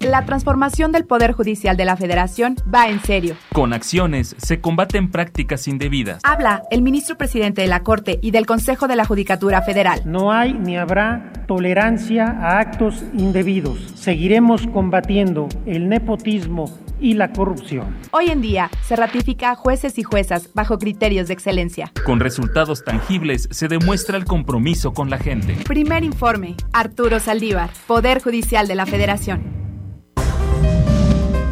La transformación del Poder Judicial de la Federación va en serio. Con acciones se combaten prácticas indebidas. Habla el ministro presidente de la Corte y del Consejo de la Judicatura Federal. No hay ni habrá tolerancia a actos indebidos. Seguiremos combatiendo el nepotismo y la corrupción. Hoy en día se ratifica a jueces y juezas bajo criterios de excelencia. Con resultados tangibles se demuestra el compromiso con la gente. Primer informe, Arturo Saldívar, Poder Judicial de la Federación.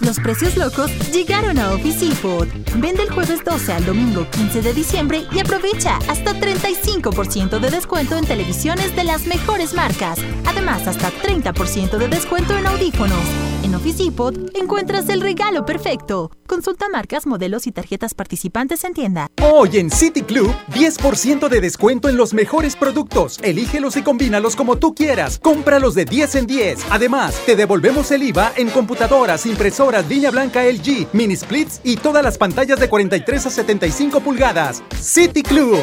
Los precios locos llegaron a Office Depot. Vende el jueves 12 al domingo 15 de diciembre y aprovecha hasta 35% de descuento en televisiones de las mejores marcas. Además, hasta 30% de descuento en audífonos. En Office Depot encuentras el regalo perfecto. Consulta marcas, modelos y tarjetas participantes en tienda. Hoy en City Club, 10% de descuento en los mejores productos. Elígelos y combínalos como tú quieras. Cómpralos de 10 en 10. Además, te devolvemos el IVA en computadoras, impresoras, línea blanca LG, mini splits y todas las pantallas de 43 a 75 pulgadas. City Club.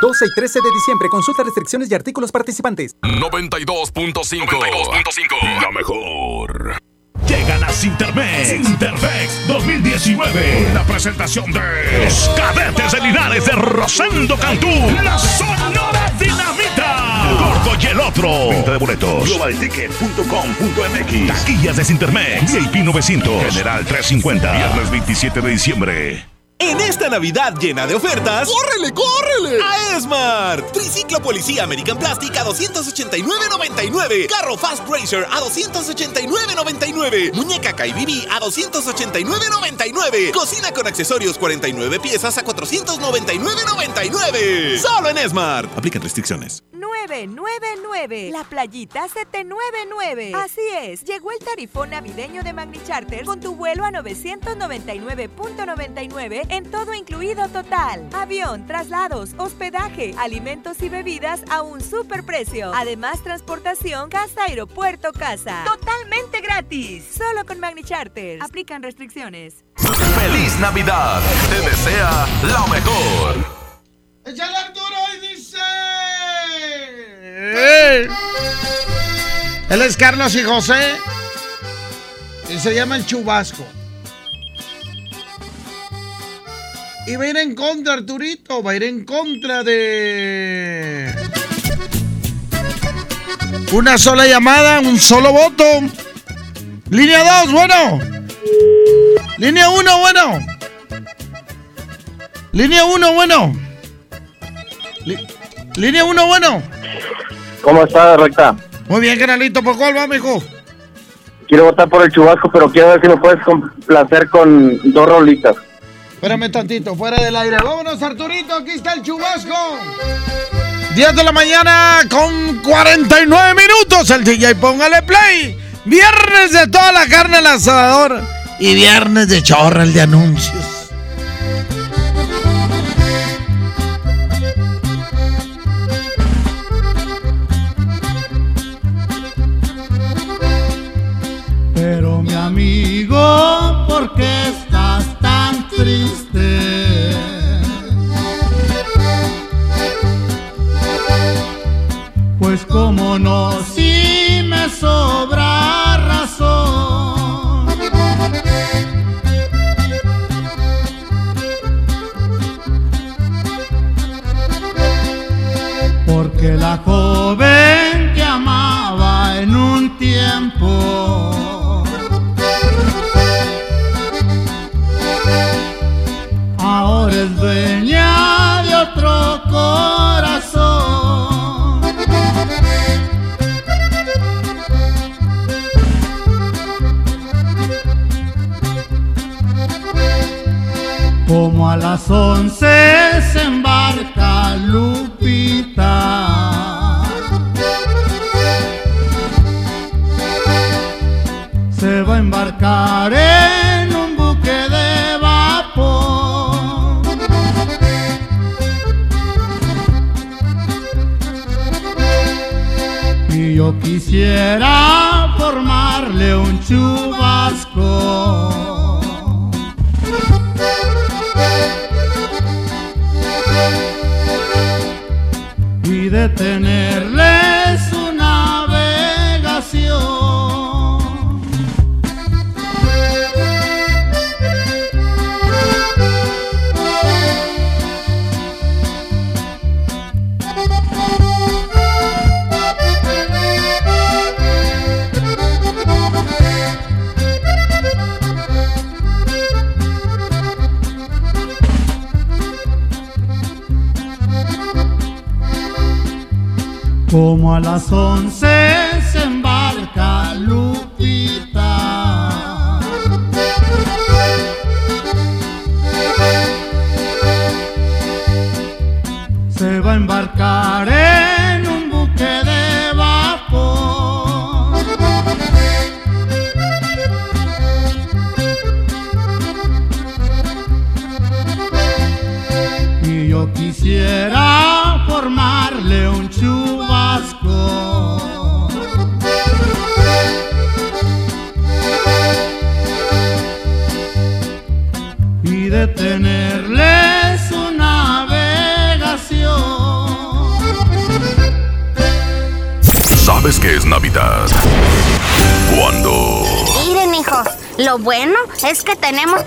12 y 13 de diciembre. Consulta restricciones y artículos participantes. 92.5. La mejor. Llegan a Cintermex. Cintermex 2019. La presentación de los cadetes de Linares de Rosendo Cantú. La Sonora Dinamita. loco y el otro. Venta de boletos. Globalticket.com.mx. Taquillas de Sintermex. VIP 900. General 350. Viernes 27 de diciembre. En esta Navidad llena de ofertas, ¡córrele, córrele! A Esmart. Triciclo Policía American Plastic a 289.99. Carro Fast Racer a 289.99. Muñeca KBB a 289.99. Cocina con accesorios 49 piezas a 499.99. Solo en Esmart. Aplican restricciones. 999. La playita 799. Así es, llegó el tarifón navideño de Magni Charter con tu vuelo a 999.99 en todo incluido total. Avión, traslados, hospedaje, alimentos y bebidas a un superprecio. Además, transportación casa, aeropuerto, casa. Totalmente gratis. Solo con Magni Charter. Aplican restricciones. ¡Feliz Navidad! Te desea lo mejor. ¡Échale Arturo y dice! Él es Carlos y José. Y se llama el Chubasco. Y va a ir en contra, Arturito. Va a ir en contra de. Una sola llamada, un solo voto. Línea 2, bueno. Línea 1, bueno. Línea 1, bueno. Li- Línea 1, bueno. ¿Cómo está, recta? Muy bien, canalito. ¿Por cuál va, mijo? Quiero votar por el chubasco, pero quiero ver si me puedes complacer con dos rolitas. Espérame tantito, fuera del aire. Vámonos, Arturito. Aquí está el chubasco. 10 de la mañana con 49 minutos. El DJ, póngale play. Viernes de toda la carne al asador. Y viernes de chorra, el de anuncios. Amigo, ¿por qué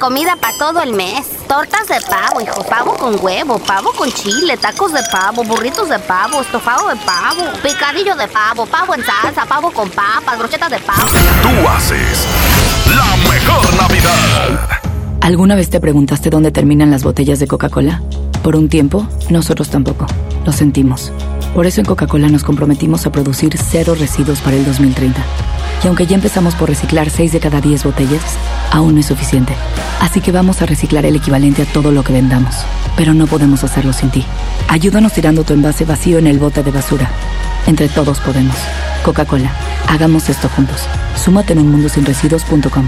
comida para todo el mes. Tortas de pavo, hijo. Pavo con huevo, pavo con chile, tacos de pavo, burritos de pavo, estofado de pavo, picadillo de pavo, pavo en salsa, pavo con papas, brochetas de pavo. Tú haces la mejor Navidad. ¿Alguna vez te preguntaste dónde terminan las botellas de Coca-Cola? Por un tiempo, nosotros tampoco. Lo sentimos. Por eso en Coca-Cola nos comprometimos a producir cero residuos para el 2030. Y aunque ya empezamos por reciclar 6 de cada 10 botellas, aún no es suficiente. Así que vamos a reciclar el equivalente a todo lo que vendamos. Pero no podemos hacerlo sin ti. Ayúdanos tirando tu envase vacío en el bote de basura. Entre todos podemos. Coca-Cola. Hagamos esto juntos. Súmate en unmundosinresiduos.com.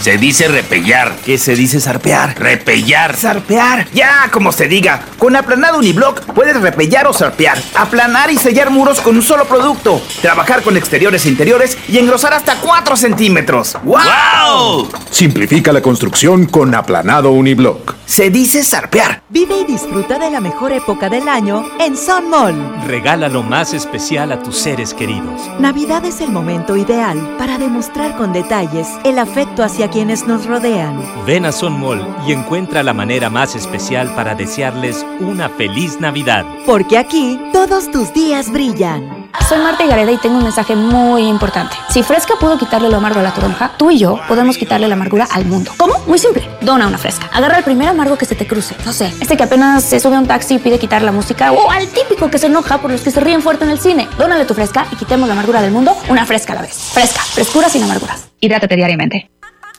Se dice repellar. ¿Qué se dice zarpear? Repellar. Zarpear. Ya, como se diga. Con aplanado uniblock puedes repellar o zarpear. Aplanar y sellar muros con un solo producto. Trabajar con exteriores e interiores y engrosar hasta 4 centímetros. ¡Wow! Simplifica la construcción con aplanado uniblock. Se dice zarpear. Vive y disfruta de la mejor época del año en Sun Mall. Regala lo más especial a tus seres queridos. Navidad es el momento ideal para demostrar con detalles el afecto hacia quienes nos rodean. Ven a Son Mall y encuentra la manera más especial para desearles una feliz Navidad. Porque aquí todos tus días brillan. Soy Marta Gareda y tengo un mensaje muy importante. Si Fresca pudo quitarle lo amargo a la toronja, tú y yo podemos quitarle la amargura al mundo. ¿Cómo? Muy simple. Dona una Fresca. Agarra el primer amargo que se te cruce. No sé, este que apenas se sube a un taxi y pide quitar la música. O al típico que se enoja por los que se ríen fuerte en el cine. Dónale tu Fresca y quitemos la amargura del mundo una Fresca a la vez. Fresca. Frescura sin amarguras. Hidrátate diariamente.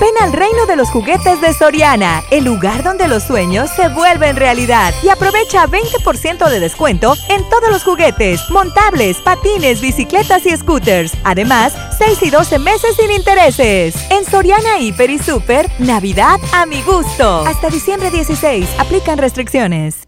Ven al reino de los juguetes de Soriana, el lugar donde los sueños se vuelven realidad. Y aprovecha 20% de descuento en todos los juguetes, montables, patines, bicicletas y scooters. Además, 6 y 12 meses sin intereses. En Soriana Hiper y Super, Navidad a mi gusto. Hasta diciembre 16, aplican restricciones.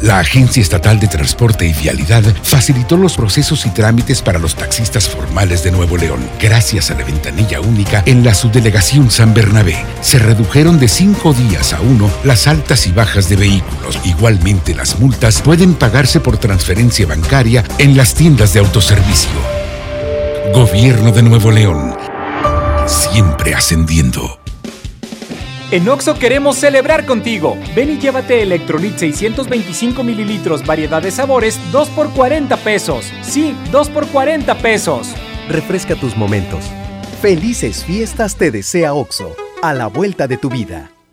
La Agencia Estatal de Transporte y Vialidad facilitó los procesos y trámites para los taxistas formales de Nuevo León. Gracias a la ventanilla única en la subdelegación San Bernabé, se redujeron de cinco días a uno las altas y bajas de vehículos. Igualmente, las multas pueden pagarse por transferencia bancaria en las tiendas de autoservicio. Gobierno de Nuevo León. Siempre ascendiendo. En Oxo queremos celebrar contigo. Ven y llévate Electrolit 625 mililitros, variedad de sabores, 2 por 40 pesos. Sí, 2 por 40 pesos. Refresca tus momentos. Felices fiestas te desea Oxo, a la vuelta de tu vida.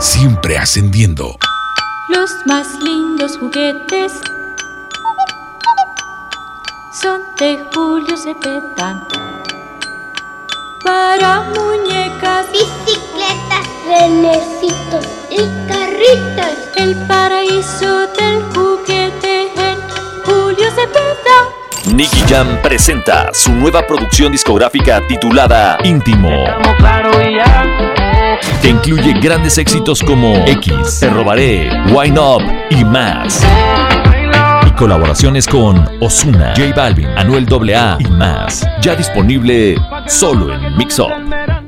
siempre ascendiendo. Los más lindos juguetes son de Julio Cepeda. Para muñecas, bicicletas, renecitos y carritas. El paraíso del juguete en Julio Cepeda. Nicky Jam presenta su nueva producción discográfica titulada Íntimo. Estamos claro y ya. Que incluye grandes éxitos como X, Te Robaré, Wine Up y más. Y colaboraciones con Osuna, J Balvin, Anuel AA y más. Ya disponible solo en Mix Up.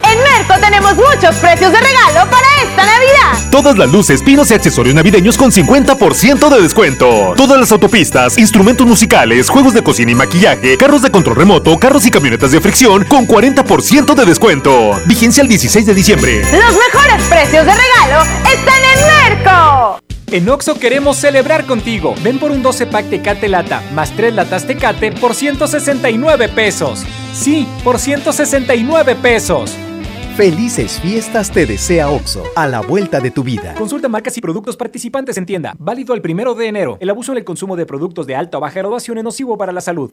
En Merco tenemos muchos precios de regalo para esta Navidad. Todas las luces, pinos y accesorios navideños con 50% de descuento. Todas las autopistas, instrumentos musicales, juegos de cocina y maquillaje, carros de control remoto, carros y camionetas de fricción con 40% de descuento. Vigencia el 16 de diciembre. Los mejores precios de regalo están en Merco. En Oxo queremos celebrar contigo. Ven por un 12 pack Tecate Lata más 3 latas Tecate por 169 pesos. Sí, por 169 pesos. Felices fiestas te desea OXO, a la vuelta de tu vida. Consulta marcas y productos participantes en tienda. Válido el primero de enero. El abuso en el consumo de productos de alta o baja graduación es nocivo para la salud.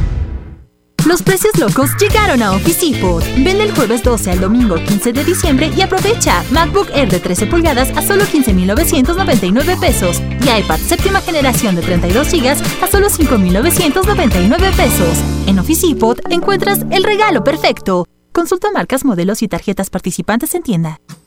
Los precios locos llegaron a Office Depot. Ven el jueves 12 al domingo 15 de diciembre y aprovecha MacBook Air de 13 pulgadas a solo 15,999 pesos y iPad séptima generación de 32 GB a solo 5,999 pesos. En Office Depot encuentras el regalo perfecto. Consulta marcas, modelos y tarjetas participantes en tienda.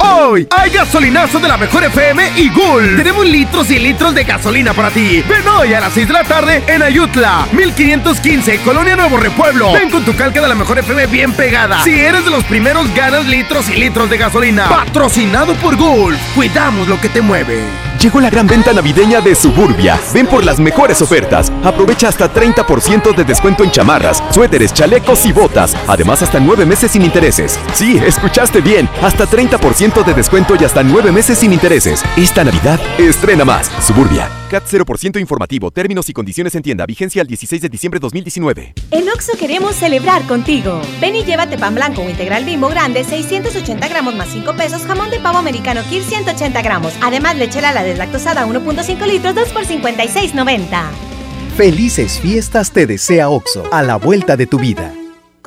Hoy hay gasolinazo de la mejor FM y Gul. Tenemos litros y litros de gasolina para ti. Ven hoy a las 6 de la tarde en Ayutla, 1515, Colonia Nuevo Repueblo. Ven con tu calca de la mejor FM bien pegada. Si eres de los primeros, ganas litros y litros de gasolina. Patrocinado por Gul. Cuidamos lo que te mueve. Llegó la gran venta navideña de Suburbia. Ven por las mejores ofertas. Aprovecha hasta 30% de descuento en chamarras, suéteres, chalecos y botas. Además, hasta 9 meses sin intereses. Sí, escuchaste bien. Hasta 30% de descuento y hasta 9 meses sin intereses. Esta Navidad, estrena más. Suburbia. CAT 0% informativo. Términos y condiciones en tienda. Vigencia al 16 de diciembre de 2019. En Oxo queremos celebrar contigo. Ven y llévate pan blanco o integral bimbo grande, 680 gramos más 5 pesos, jamón de pavo americano Kir 180 gramos. Además, leche Lala deslactosada 1.5 litros, 2 por 56.90. Felices fiestas te desea OXO, a la vuelta de tu vida.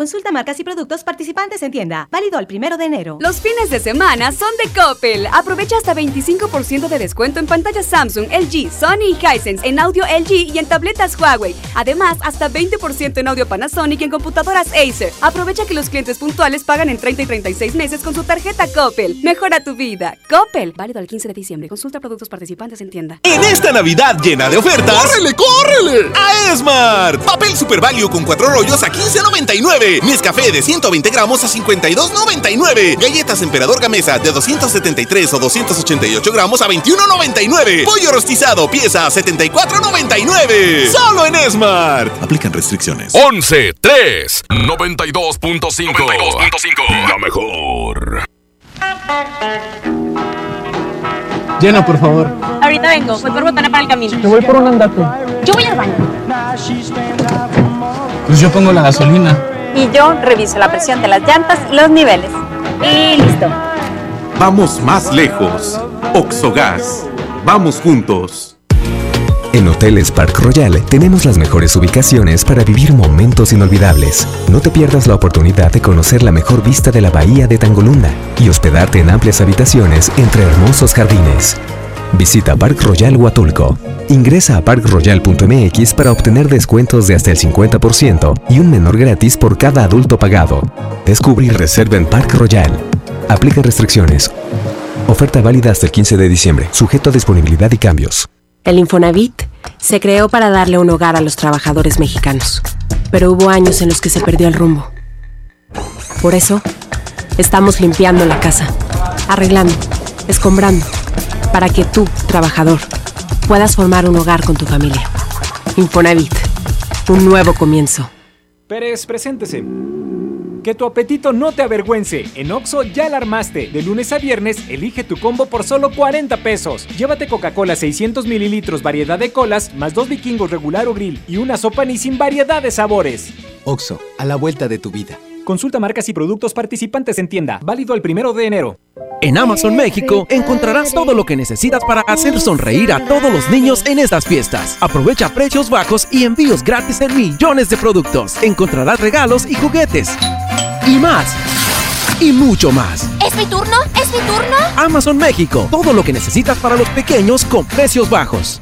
Consulta marcas y productos participantes en tienda. Válido al primero de enero. Los fines de semana son de Coppel. Aprovecha hasta 25% de descuento en pantallas Samsung, LG, Sony y Hisense, en audio LG y en tabletas Huawei. Además, hasta 20% en audio Panasonic y en computadoras Acer. Aprovecha que los clientes puntuales pagan en 30 y 36 meses con su tarjeta Coppel. Mejora tu vida. Coppel. Válido al 15 de diciembre. Consulta productos participantes en tienda. En esta Navidad llena de ofertas. ¡Córrele, córrele! A Esmart. Papel Super Value con cuatro rollos a 15.99. Nescafé de 120 gramos a 52.99. Galletas Emperador Gamesa de 273 o 288 gramos a 21.99. Pollo rostizado pieza a 74.99. Solo en Smart. Aplican restricciones. 11 3 92.5 La mejor. Llena, por favor. Ahorita vengo, voy por botana para el camino. Te voy por un andate. Yo voy al baño. Pues yo pongo la gasolina. Y yo reviso la presión de las llantas y los niveles. Y listo. Vamos más lejos. Oxogas. Vamos juntos. En Hoteles Park Royal tenemos las mejores ubicaciones para vivir momentos inolvidables. No te pierdas la oportunidad de conocer la mejor vista de la bahía de Tangolunda y hospedarte en amplias habitaciones entre hermosos jardines. Visita Park Royal Huatulco. Ingresa a parkroyal.mx para obtener descuentos de hasta el 50% y un menor gratis por cada adulto pagado. Descubre y reserva en Park Royal. Aplica restricciones. Oferta válida hasta el 15 de diciembre, sujeto a disponibilidad y cambios. El Infonavit se creó para darle un hogar a los trabajadores mexicanos, pero hubo años en los que se perdió el rumbo. Por eso, estamos limpiando la casa, arreglando, escombrando, para que tú, trabajador, puedas formar un hogar con tu familia. Infonavit, un nuevo comienzo. Pérez, preséntese. Que tu apetito no te avergüence. En Oxo ya la armaste. De lunes a viernes, elige tu combo por solo 40 pesos. Llévate Coca-Cola 600 mililitros, variedad de colas, más dos vikingos regular o grill y una sopa ni sin variedad de sabores. Oxo, a la vuelta de tu vida. Consulta marcas y productos participantes en tienda. Válido el primero de enero. En Amazon México encontrarás todo lo que necesitas para hacer sonreír a todos los niños en estas fiestas. Aprovecha precios bajos y envíos gratis en millones de productos. Encontrarás regalos y juguetes. Y más. Y mucho más. ¿Es mi turno? ¿Es mi turno? Amazon México. Todo lo que necesitas para los pequeños con precios bajos.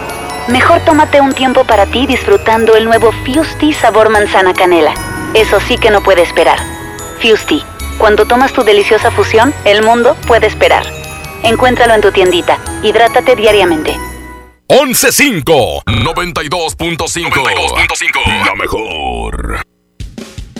Mejor tómate un tiempo para ti disfrutando el nuevo Fusti sabor manzana canela. Eso sí que no puede esperar. Fusti, cuando tomas tu deliciosa fusión, el mundo puede esperar. Encuéntralo en tu tiendita. Hidrátate diariamente. 11.5 92.5 La mejor.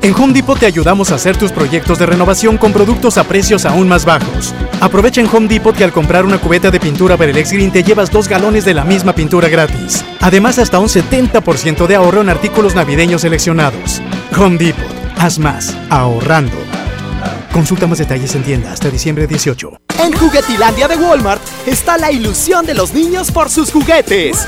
En Home Depot te ayudamos a hacer tus proyectos de renovación con productos a precios aún más bajos. Aprovecha en Home Depot que al comprar una cubeta de pintura Berelex Green te llevas dos galones de la misma pintura gratis. Además, hasta un 70% de ahorro en artículos navideños seleccionados. Home Depot, haz más, ahorrando. Consulta más detalles en tienda hasta diciembre 18. En Juguetilandia de Walmart está la ilusión de los niños por sus juguetes.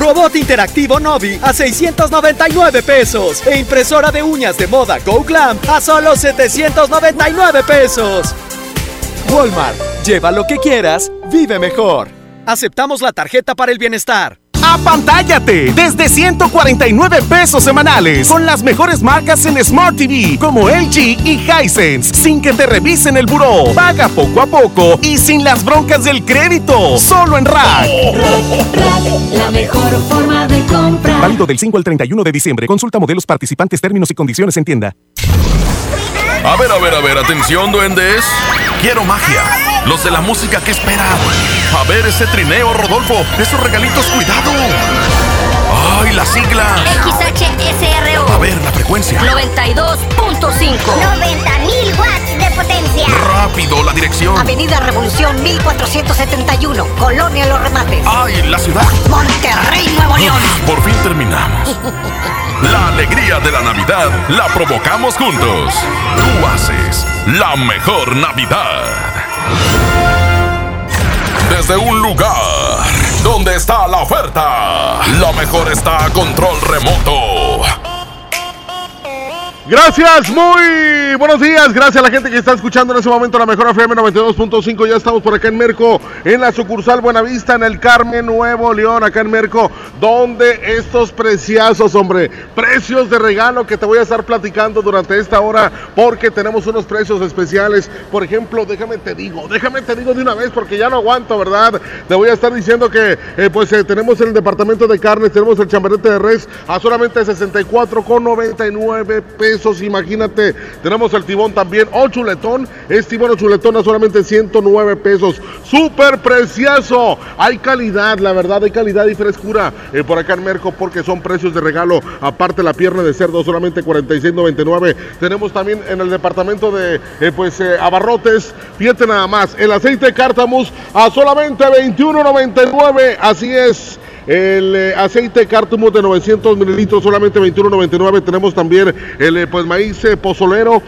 Robot interactivo Novi a 699 pesos. E impresora de uñas de moda Go Glam a solo 799 pesos. Walmart, lleva lo que quieras, vive mejor. Aceptamos la tarjeta para el bienestar. ¡Apantállate! Desde 149 pesos semanales. Con las mejores marcas en Smart TV, como LG y Hisense. Sin que te revisen el buró. Paga poco a poco y sin las broncas del crédito. Solo en Rack. La mejor forma de comprar. Válido del 5 al 31 de diciembre. Consulta modelos participantes, términos y condiciones en tienda. A ver, a ver, a ver, atención, duendes. Quiero magia. Los de la música que esperan. A ver ese trineo, Rodolfo. Esos regalitos, cuidado. ¡Ay, la sigla! XHSRO. A ver, la frecuencia. 92.5. 90.000 watts de potencia. Rápido, la dirección. Avenida Revolución 1471, Colonia Los Remates. ¡Ay, la ciudad! Monterrey, Nuevo León. Por fin terminamos. La alegría de la Navidad la provocamos juntos. Tú haces la mejor Navidad. Desde un lugar donde está la oferta, la mejor está a control remoto. Gracias, muy buenos días. Gracias a la gente que está escuchando en ese momento la mejor FM 92.5. Ya estamos por acá en Merco, en la sucursal Buenavista, en el Carmen Nuevo León, acá en Merco, donde estos preciazos, hombre, precios de regalo que te voy a estar platicando durante esta hora, porque tenemos unos precios especiales. Por ejemplo, déjame te digo, déjame te digo de una vez, porque ya no aguanto, ¿verdad? Te voy a estar diciendo que, eh, pues, eh, tenemos en el departamento de carnes, tenemos el chamberete de res a solamente 64,99 pesos. Imagínate, tenemos el tibón también, o chuletón, es tibón o chuletón a solamente 109 pesos. Súper precioso. Hay calidad, la verdad, hay calidad y frescura eh, por acá en Merco porque son precios de regalo. Aparte la pierna de cerdo solamente 46.99. Tenemos también en el departamento de eh, pues eh, abarrotes, fíjate nada más, el aceite de cártamus a solamente 21.99. Así es. El eh, aceite cártumo de 900 mililitros, solamente 21.99. Tenemos también el eh, pues maíz eh, pozolero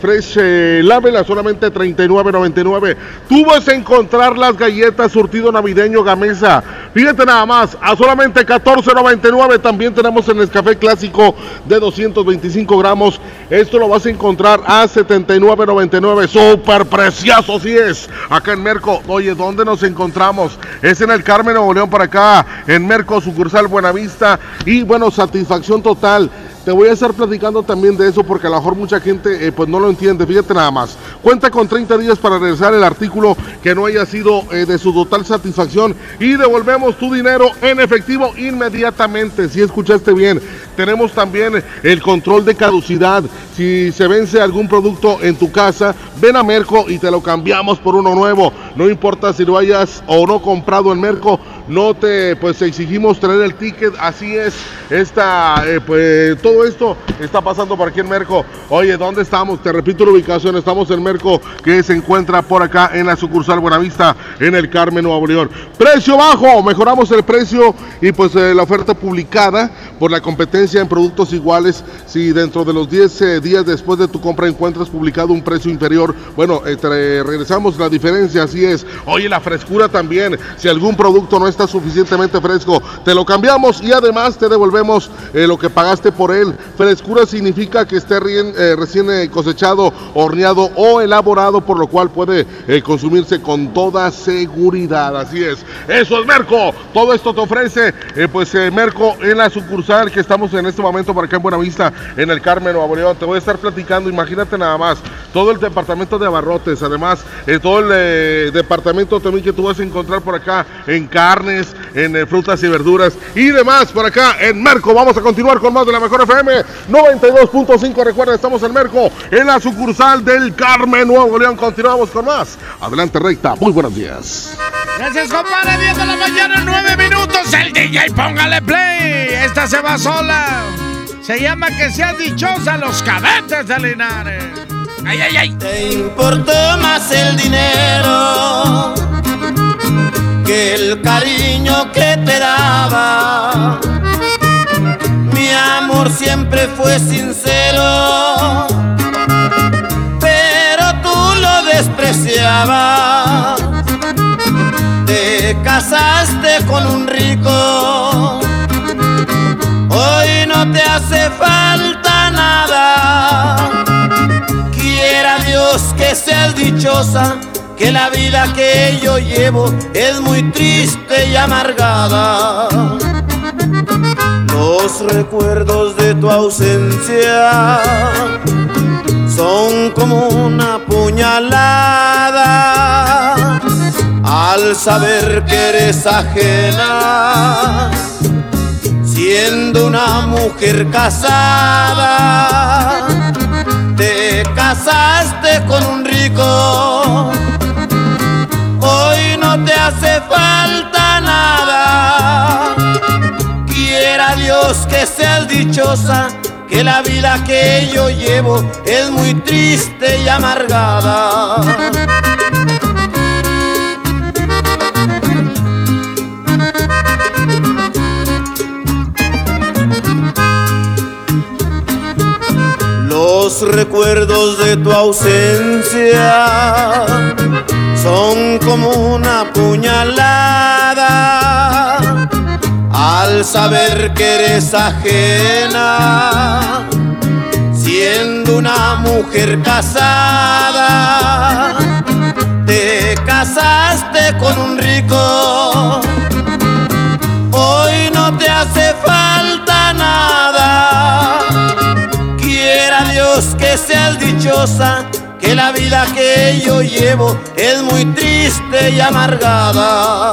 fresh labela, solamente 39.99. Tú vas a encontrar las galletas surtido navideño Gamesa. Fíjate nada más, a solamente 14.99. También tenemos el café clásico de 225 gramos. Esto lo vas a encontrar a 79.99. Súper precioso, si es. Acá en Merco. Oye, ¿dónde nos encontramos? Es en el Carmen Nuevo León para acá, Merco, sucursal Buenavista. Y bueno, satisfacción total. Te voy a estar platicando también de eso porque a lo mejor mucha gente eh, pues no lo entiende. Fíjate nada más. Cuenta con 30 días para regresar el artículo que no haya sido eh, de su total satisfacción y devolvemos tu dinero en efectivo inmediatamente. Si escuchaste bien, tenemos también el control de caducidad. Si se vence algún producto en tu casa, ven a Merco y te lo cambiamos por uno nuevo. No importa si lo hayas o no comprado en Merco, no te pues exigimos traer el ticket. Así es, esta eh, pues todo esto está pasando por aquí en Merco. Oye, ¿dónde estamos? Te repito la ubicación, estamos en Merco, que se encuentra por acá en la sucursal Buenavista, en el Carmen Nuevo León. Precio bajo, mejoramos el precio y pues eh, la oferta publicada por la competencia en productos iguales. Si dentro de los 10 eh, días después de tu compra encuentras publicado un precio inferior, bueno, eh, regresamos la diferencia, así es. Oye, la frescura también. Si algún producto no está suficientemente fresco, te lo cambiamos y además te devolvemos lo que pagaste por él. Frescura significa que esté recién cosechado, horneado o elaborado, por lo cual puede consumirse con toda seguridad. Así es. Eso es Merco. Todo esto te ofrece, pues Merco en la sucursal que estamos en este momento por acá en Buenavista, en el Carmen Nuevo León. Te voy a estar platicando, imagínate nada más, todo el departamento de abarrotes, además, eh, todo el eh, departamento también que tú vas a encontrar por acá en carnes, en eh, frutas y verduras y demás por acá en Merco. Vamos a continuar con más de la mejor FM 92.5. Recuerda, estamos en Merco, en la sucursal del Carmen Nuevo León. Continuamos con más. Adelante, recta. Muy buenos días. Gracias, compadre. 10 de la mañana, 9 minutos. El DJ, póngale play. Esta se va sola. Se llama que seas dichosa los cadetes de Linares. Ay, ay, ay. Te importó más el dinero que el cariño que te daba. Mi amor siempre fue sincero, pero tú lo despreciabas. Te casaste con un rico Hoy no te hace falta nada. Quiera Dios que seas dichosa, que la vida que yo llevo es muy triste y amargada. Los recuerdos de tu ausencia son como una puñalada al saber que eres ajena siendo una mujer casada, te casaste con un rico. Hoy no te hace falta nada. Que seas dichosa, que la vida que yo llevo es muy triste y amargada. Los recuerdos de tu ausencia son como una puñalada al saber que eres ajena, siendo una mujer casada, te casaste con un rico, hoy no te hace falta nada Dios que seas dichosa, que la vida que yo llevo es muy triste y amargada.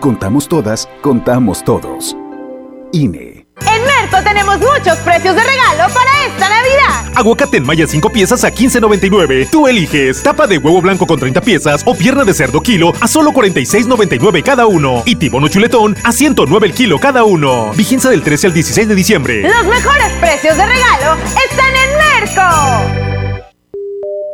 Contamos todas, contamos todos. INE. En Merco tenemos muchos precios de regalo para esta Navidad. Aguacate en Maya 5 piezas a 15.99. Tú eliges tapa de huevo blanco con 30 piezas o pierna de cerdo kilo a solo 46.99 cada uno. Y tibono chuletón a 109 el kilo cada uno. Vigencia del 13 al 16 de diciembre. Los mejores precios de regalo están en Merco.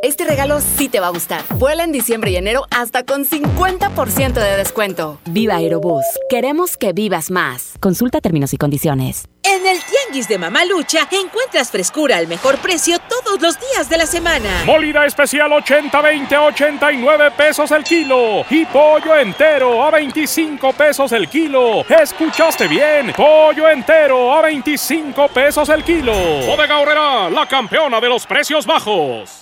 Este regalo sí te va a gustar. Vuela en diciembre y enero hasta con 50% de descuento. Viva Aerobús. Queremos que vivas más. Consulta términos y condiciones. En el Tianguis de Mamalucha encuentras frescura al mejor precio todos los días de la semana. Molida especial 80-20 a 89 pesos el kilo. Y pollo entero a 25 pesos el kilo. ¿Escuchaste bien? Pollo entero a 25 pesos el kilo. Bodega Horrera, la campeona de los precios bajos.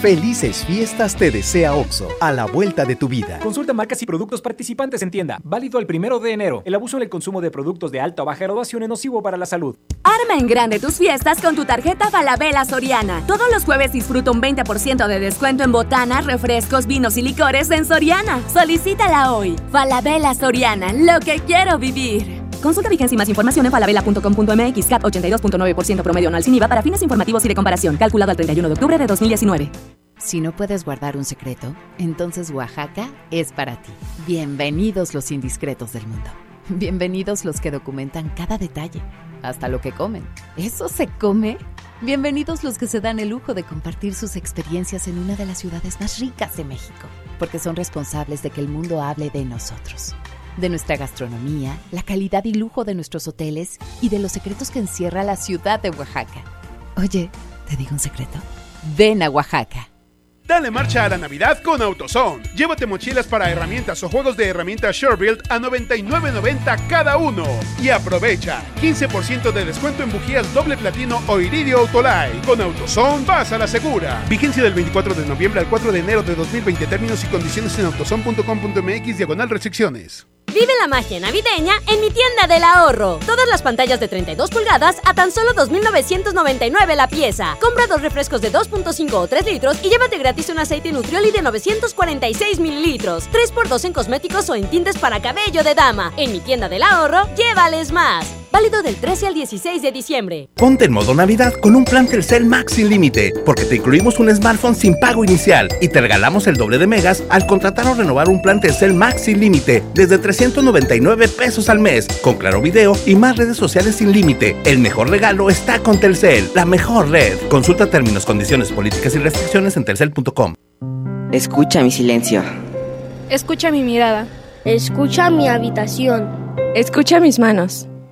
Felices fiestas te desea OXO, a la vuelta de tu vida. Consulta marcas y productos participantes en tienda. Válido el primero de enero. El abuso en el consumo de productos de alta o baja graduación es nocivo para la salud. Arma en grande tus fiestas con tu tarjeta Falabella Soriana. Todos los jueves disfruta un 20% de descuento en botanas, refrescos, vinos y licores en Soriana. Solicítala hoy. Falabella Soriana, lo que quiero vivir. Consulta vigencia y más información en falabella.com.mx CAT 82.9% promedio anual sin IVA para fines informativos y de comparación. Calculado al 31 de octubre de 2019. Si no puedes guardar un secreto, entonces Oaxaca es para ti. Bienvenidos los indiscretos del mundo. Bienvenidos los que documentan cada detalle, hasta lo que comen. ¿Eso se come? Bienvenidos los que se dan el lujo de compartir sus experiencias en una de las ciudades más ricas de México, porque son responsables de que el mundo hable de nosotros de nuestra gastronomía, la calidad y lujo de nuestros hoteles y de los secretos que encierra la ciudad de Oaxaca. Oye, ¿te digo un secreto? Ven a Oaxaca. Dale marcha a la Navidad con AutoZone. Llévate mochilas para herramientas o juegos de herramientas SureBuild a 99.90 cada uno. Y aprovecha 15% de descuento en bujías doble platino o iridio Autolite. Con AutoZone vas la segura. Vigencia del 24 de noviembre al 4 de enero de 2020. Términos y condiciones en autozone.com.mx diagonal restricciones. Vive la magia navideña en mi tienda del ahorro. Todas las pantallas de 32 pulgadas a tan solo 2.999 la pieza. Compra dos refrescos de 2.5 o 3 litros y llévate gratis un aceite Nutrioli de 946 mililitros. 3x2 en cosméticos o en tintes para cabello de dama. En mi tienda del ahorro, llévales más. Válido del 13 al 16 de diciembre. Ponte en modo Navidad con un plan Telcel Max sin límite, porque te incluimos un smartphone sin pago inicial y te regalamos el doble de megas al contratar o renovar un plan Telcel Max sin límite desde 399 pesos al mes, con claro video y más redes sociales sin límite. El mejor regalo está con Telcel, la mejor red. Consulta términos, condiciones, políticas y restricciones en telcel.com. Escucha mi silencio. Escucha mi mirada. Escucha mi habitación. Escucha mis manos.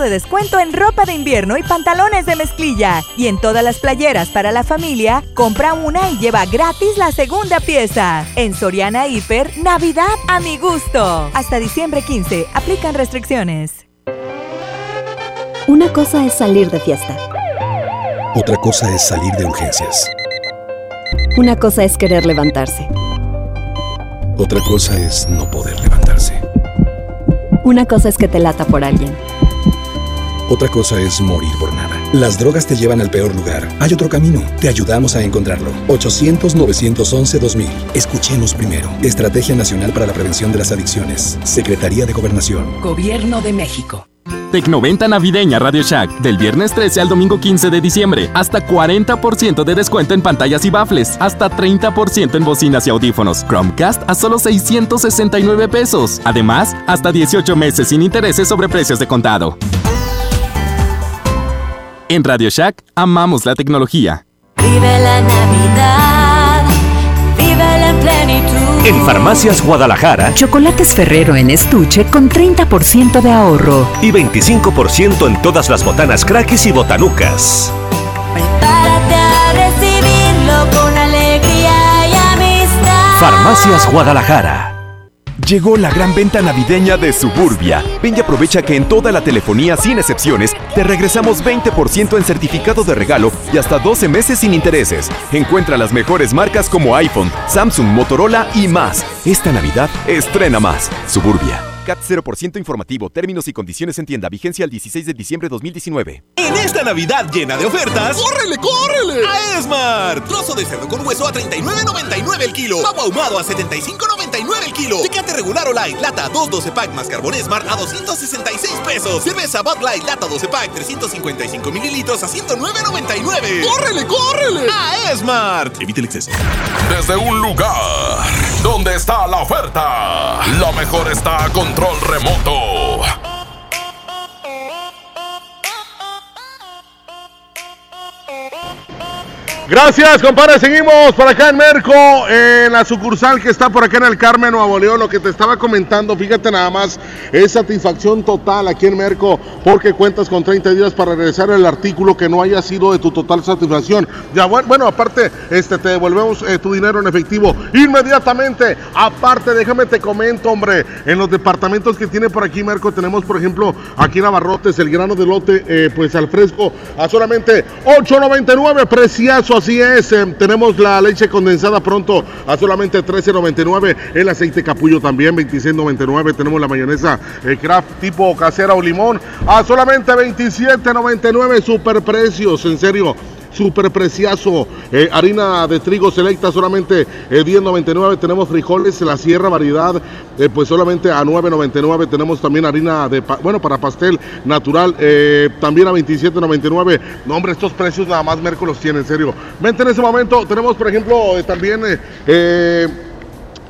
de descuento en ropa de invierno y pantalones de mezclilla. Y en todas las playeras para la familia, compra una y lleva gratis la segunda pieza. En Soriana Hiper, Navidad a mi gusto. Hasta diciembre 15, aplican restricciones. Una cosa es salir de fiesta. Otra cosa es salir de urgencias. Una cosa es querer levantarse. Otra cosa es no poder levantarse. Una cosa es que te lata por alguien. Otra cosa es morir por nada. Las drogas te llevan al peor lugar. Hay otro camino. Te ayudamos a encontrarlo. 800-911-2000. Escuchemos primero. Estrategia Nacional para la Prevención de las Adicciones. Secretaría de Gobernación. Gobierno de México. Tecnoventa navideña Radio Shack del viernes 13 al domingo 15 de diciembre. Hasta 40% de descuento en pantallas y baffles. Hasta 30% en bocinas y audífonos. Chromecast a solo 669 pesos. Además, hasta 18 meses sin intereses sobre precios de contado. En Radio Shack amamos la tecnología. Vive la Navidad. Vive empleo plenitud. En Farmacias Guadalajara, Chocolates Ferrero en estuche con 30% de ahorro. y 25% en todas las botanas crackis y botanucas. Prepárate a recibirlo con alegría y amistad. Farmacias Guadalajara. Llegó la gran venta navideña de Suburbia. Ven y aprovecha que en toda la telefonía, sin excepciones, te regresamos 20% en certificado de regalo y hasta 12 meses sin intereses. Encuentra las mejores marcas como iPhone, Samsung, Motorola y más. Esta Navidad, estrena más. Suburbia. CAT 0% informativo. Términos y condiciones en tienda. Vigencia el 16 de diciembre de 2019. En esta Navidad llena de ofertas, ¡córrele, córrele! A Esmar. Trozo de cerdo con hueso a 39.99 el kilo. Pavo ahumado a 75.99 el kilo. Tecate regular o light, lata 2 12 pack más carbón Esmar a 266 pesos. Cerveza Bud Light, lata 12 pack 355 mililitros a 109.99. ¡Córrele, córrele! A Esmar. Evite el exceso. Desde un lugar donde está la oferta, lo mejor está a control remoto. Gracias, compadre. Seguimos por acá en Merco, en la sucursal que está por acá en el Carmen, Nuevo León. Lo que te estaba comentando, fíjate nada más, es satisfacción total aquí en Merco, porque cuentas con 30 días para regresar el artículo que no haya sido de tu total satisfacción. Ya bueno, bueno aparte, este, te devolvemos eh, tu dinero en efectivo inmediatamente. Aparte, déjame te comento, hombre, en los departamentos que tiene por aquí Merco, tenemos, por ejemplo, aquí en Abarrotes, el grano de lote, eh, pues al fresco, a solamente 8.99, preciazo así es. eh, tenemos la leche condensada pronto a solamente 13.99. El aceite capullo también 26.99. Tenemos la mayonesa eh, craft tipo casera o limón a solamente 27.99. Super precios, en serio. Super preciazo. Eh, harina de trigo selecta solamente eh, 10.99. Tenemos frijoles, la sierra variedad, eh, pues solamente a 9.99. Tenemos también harina de, bueno, para pastel natural, eh, también a 27.99. No, hombre, estos precios nada más Merco los tiene, en serio. Vente en ese momento. Tenemos, por ejemplo, también...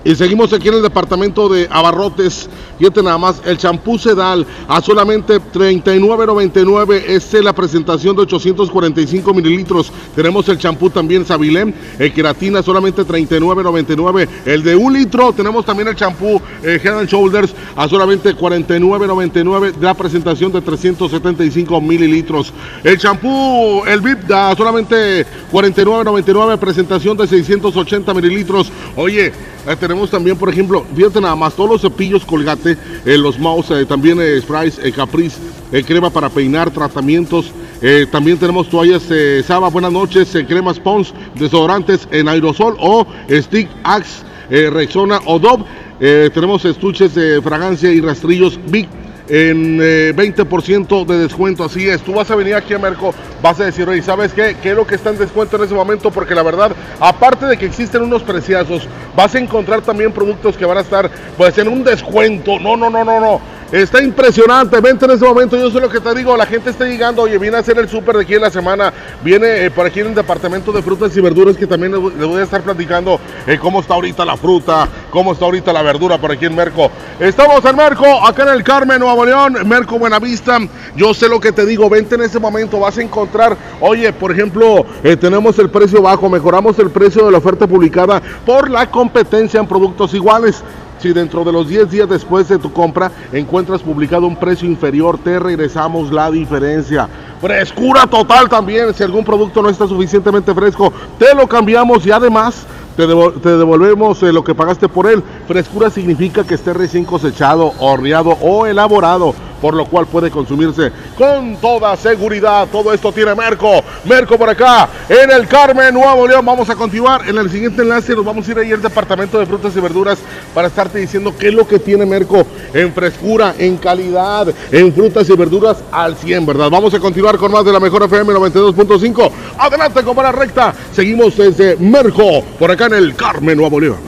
y seguimos aquí en el departamento de Abarrotes. Fíjate nada más, el champú Sedal a solamente 39.99. Esta es la presentación de 845 mililitros. Tenemos el champú también Sabilem, el queratina solamente 39.99. El de un litro, tenemos también el champú eh, Head Shoulders a solamente 49.99. La presentación de 375 mililitros. El champú, el VIP da solamente 49.99. Presentación de 680 mililitros. Oye, eh, tenemos también, por ejemplo, fíjate nada más, todos los cepillos Colgate, eh, los mouse, eh, también eh, sprays, eh, Caprice, eh, crema para peinar, tratamientos. eh, también tenemos toallas Saba, buenas noches, cremas Pons, desodorantes en aerosol o Stick Axe, Rexona o Dove. Tenemos estuches de fragancia y rastrillos Big en eh, 20% de descuento. Así es, tú vas a venir aquí a Merco, vas a decir, oye, ¿sabes qué? ¿Qué es lo que está en descuento en ese momento? Porque la verdad, aparte de que existen unos preciazos, vas a encontrar también productos que van a estar pues en un descuento. No, no, no, no, no. Está impresionante, vente en ese momento, yo sé lo que te digo, la gente está llegando, oye, viene a hacer el súper de aquí en la semana, viene eh, por aquí en el departamento de frutas y verduras que también les voy- a estar platicando eh, cómo está ahorita la fruta, cómo está ahorita la verdura por aquí en Merco. Estamos en Merco, acá en el Carmen, Nuevo León, Merco Buenavista, yo sé lo que te digo, vente en ese momento, vas a encontrar, oye, por ejemplo, eh, tenemos el precio bajo, mejoramos el precio de la oferta publicada por la competencia en productos iguales. Si dentro de los 10 días después de tu compra encuentras publicado un precio inferior, te regresamos la diferencia. Frescura total también. Si algún producto no está suficientemente fresco, te lo cambiamos y además te, devol- te devolvemos eh, lo que pagaste por él. Frescura significa que esté recién cosechado, horneado o elaborado, por lo cual puede consumirse con toda seguridad. Todo esto tiene Merco. Merco por acá, en el Carmen, Nuevo León. Vamos a continuar. En el siguiente enlace nos vamos a ir ahí al departamento de frutas y verduras para estarte diciendo qué es lo que tiene Merco en frescura, en calidad, en frutas y verduras al 100, ¿verdad? Vamos a continuar con más de la mejor FM 92.5. Adelante, compadre recta. Seguimos desde Merco, por acá en el Carmen, Nuevo León.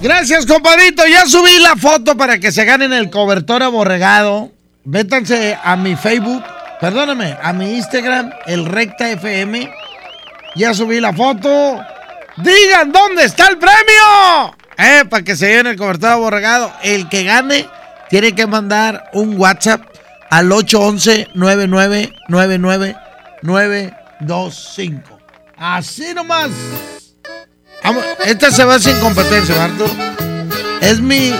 Gracias, compadrito. Ya subí la foto para que se ganen el cobertor aborregado. Vétanse a mi Facebook, perdóname, a mi Instagram, el Recta FM. Ya subí la foto. Digan dónde está el premio. Eh, para que se lleven el cobertor aborregado. El que gane tiene que mandar un WhatsApp al 811-9999-925. Así nomás. Esta se va sin competencia, Arthur. Es mi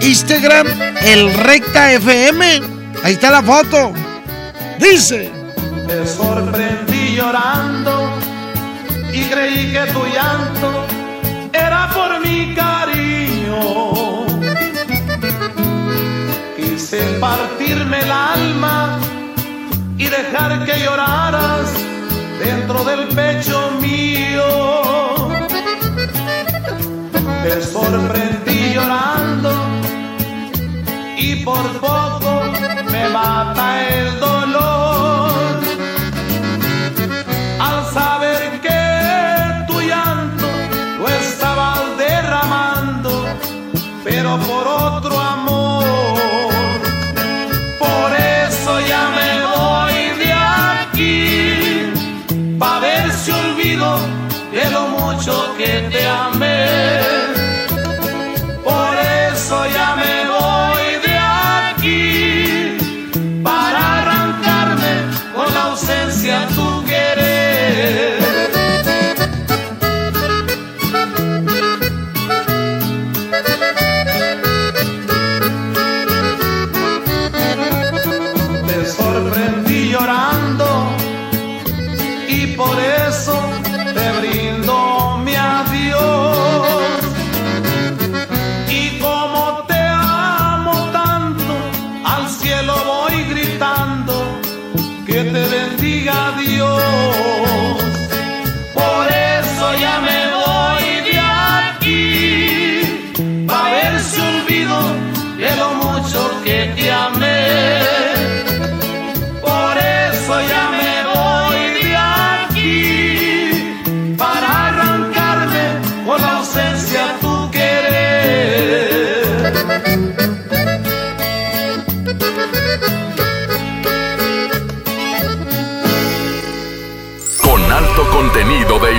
Instagram, el Recta FM. Ahí está la foto. Dice. Te sorprendí llorando y creí que tu llanto era por mi cariño. Quise partirme el alma y dejar que lloraras dentro del pecho mío. Te sorprendí llorando y por poco me mata el dolor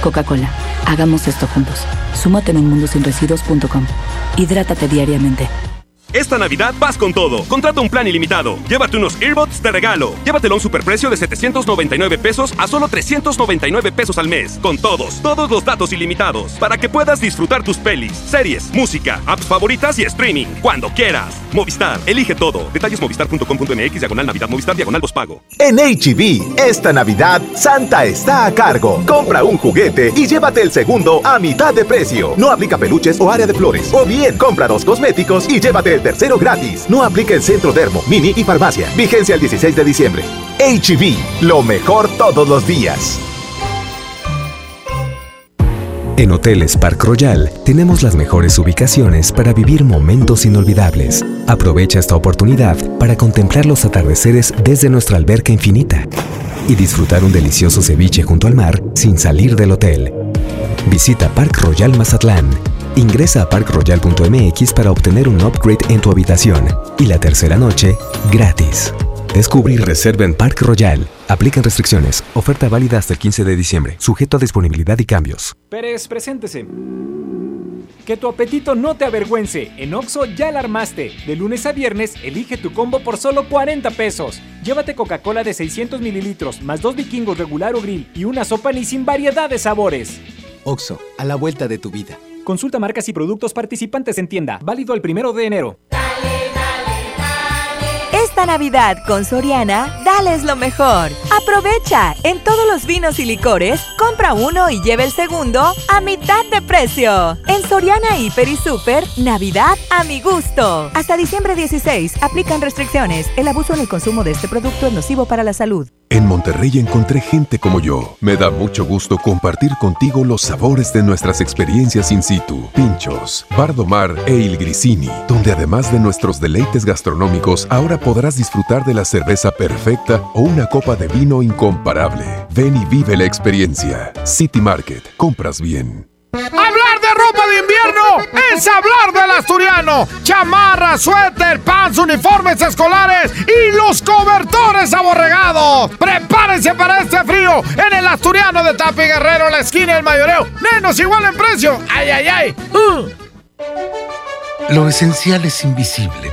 Coca-Cola, hagamos esto juntos. Súmate en unmundosinresiduos.com. Hidrátate diariamente. Esta Navidad vas con todo. Contrata un plan ilimitado. Llévate unos earbuds de regalo. Llévatelo a un superprecio de 799 pesos a solo 399 pesos al mes. Con todos, todos los datos ilimitados. Para que puedas disfrutar tus pelis, series, música, apps favoritas y streaming. Cuando quieras. Movistar, elige todo. Detalles movistar.com.mx, diagonal Navidad, Movistar, diagonal pago. En HB, esta Navidad, Santa está a cargo. Compra un juguete y llévate el segundo a mitad de precio. No aplica peluches o área de flores. O bien, compra dos cosméticos y llévate tercero gratis. No aplica en Centro Dermo, Mini y Farmacia. Vigencia el 16 de diciembre. HB, lo mejor todos los días. En Hoteles Park Royal tenemos las mejores ubicaciones para vivir momentos inolvidables. Aprovecha esta oportunidad para contemplar los atardeceres desde nuestra alberca infinita y disfrutar un delicioso ceviche junto al mar sin salir del hotel. Visita Park Royal Mazatlán. Ingresa a parkroyal.mx para obtener un upgrade en tu habitación y la tercera noche gratis. Descubre y reserva en Park Royal. Aplican restricciones. Oferta válida hasta el 15 de diciembre. Sujeto a disponibilidad y cambios. Pérez, preséntese. Que tu apetito no te avergüence. En Oxo ya la armaste. De lunes a viernes, elige tu combo por solo 40 pesos. Llévate Coca-Cola de 600 mililitros, más dos vikingos regular o grill y una sopa ni sin variedad de sabores. Oxo, a la vuelta de tu vida. Consulta marcas y productos participantes en tienda. Válido el primero de enero. Navidad con Soriana, dales lo mejor. Aprovecha, en todos los vinos y licores, compra uno y lleve el segundo a mitad de precio. En Soriana Hiper y Super, Navidad a mi gusto. Hasta diciembre 16, aplican restricciones. El abuso en el consumo de este producto es nocivo para la salud. En Monterrey encontré gente como yo. Me da mucho gusto compartir contigo los sabores de nuestras experiencias in situ. Pinchos, Bardomar e Il Grisini, donde además de nuestros deleites gastronómicos, ahora podrás disfrutar de la cerveza perfecta o una copa de vino incomparable. Ven y vive la experiencia. City Market, compras bien. Hablar de ropa de invierno es hablar del asturiano. Chamarra, suéter, pants, uniformes escolares y los cobertores aborregados. Prepárense para este frío en el asturiano de Tapi Guerrero, la esquina del mayoreo. Menos igual en precio. ¡Ay, ay, ay! Lo esencial es invisible,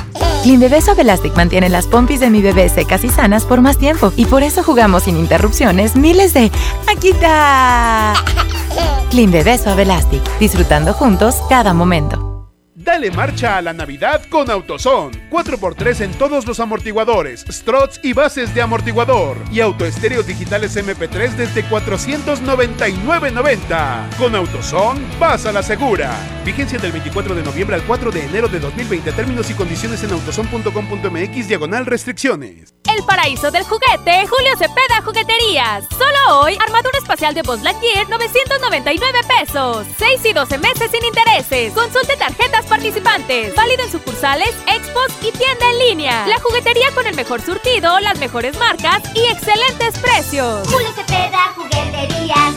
Clean Bebé Suave Elastic mantiene las pompis de mi bebé secas y sanas por más tiempo. Y por eso jugamos sin interrupciones miles de ¡Aquita! Clean Bebé Suave Elastic. Disfrutando juntos cada momento. Dale marcha a la Navidad con AutoZone. 4x3 en todos los amortiguadores, struts y bases de amortiguador. Y autoestéreos digitales MP3 desde 499.90. Con AutoZone, vas a la segura. Vigencia del 24 de noviembre al 4 de enero de 2020. Términos y condiciones en autozone.com.mx diagonal restricciones. El paraíso del juguete, Julio Cepeda Jugueterías. Solo hoy, armadura espacial de Buzz Lightyear, 999 pesos. 6 y 12 meses sin intereses. Consulte tarjetas participantes. Válido en sucursales, expos y tienda en línea. La juguetería con el mejor surtido, las mejores marcas y excelentes precios. Julio Cepeda Jugueterías.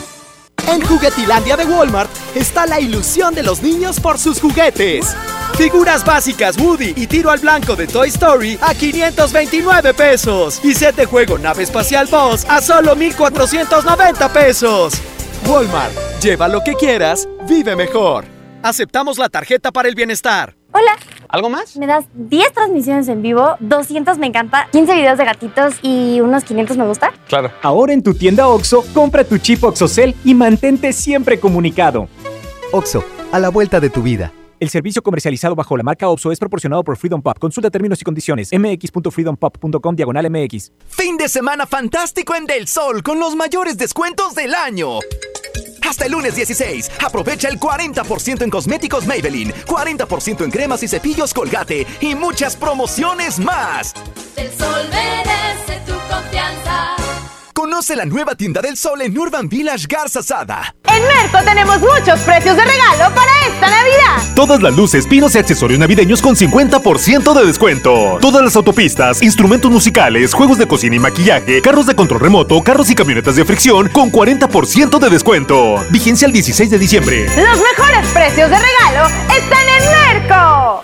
En Juguetilandia de Walmart está la ilusión de los niños por sus juguetes. Figuras básicas Woody y tiro al blanco de Toy Story a 529 pesos. Y set de juego nave espacial Boss a solo 1490 pesos. Walmart, lleva lo que quieras, vive mejor. Aceptamos la tarjeta para el bienestar. Hola. ¿Algo más? Me das 10 transmisiones en vivo, 200 me encanta, 15 videos de gatitos y unos 500 me gusta. Claro. Ahora en tu tienda OXO, compra tu chip OXOCEL y mantente siempre comunicado. OXO, a la vuelta de tu vida. El servicio comercializado bajo la marca OPSO es proporcionado por Freedom Pop. Consulta términos y condiciones. mx.freedompop.com diagonal mx. Fin de semana fantástico en Del Sol con los mayores descuentos del año. Hasta el lunes 16, aprovecha el 40% en cosméticos Maybelline, 40% en cremas y cepillos Colgate y muchas promociones más. El sol merece tu confianza. Conoce la nueva tienda del sol en Urban Village Garza Sada. En Merco tenemos muchos precios de regalo para esta Navidad. Todas las luces, pinos y accesorios navideños con 50% de descuento. Todas las autopistas, instrumentos musicales, juegos de cocina y maquillaje, carros de control remoto, carros y camionetas de fricción con 40% de descuento. Vigencia el 16 de diciembre. Los mejores precios de regalo están en Merco.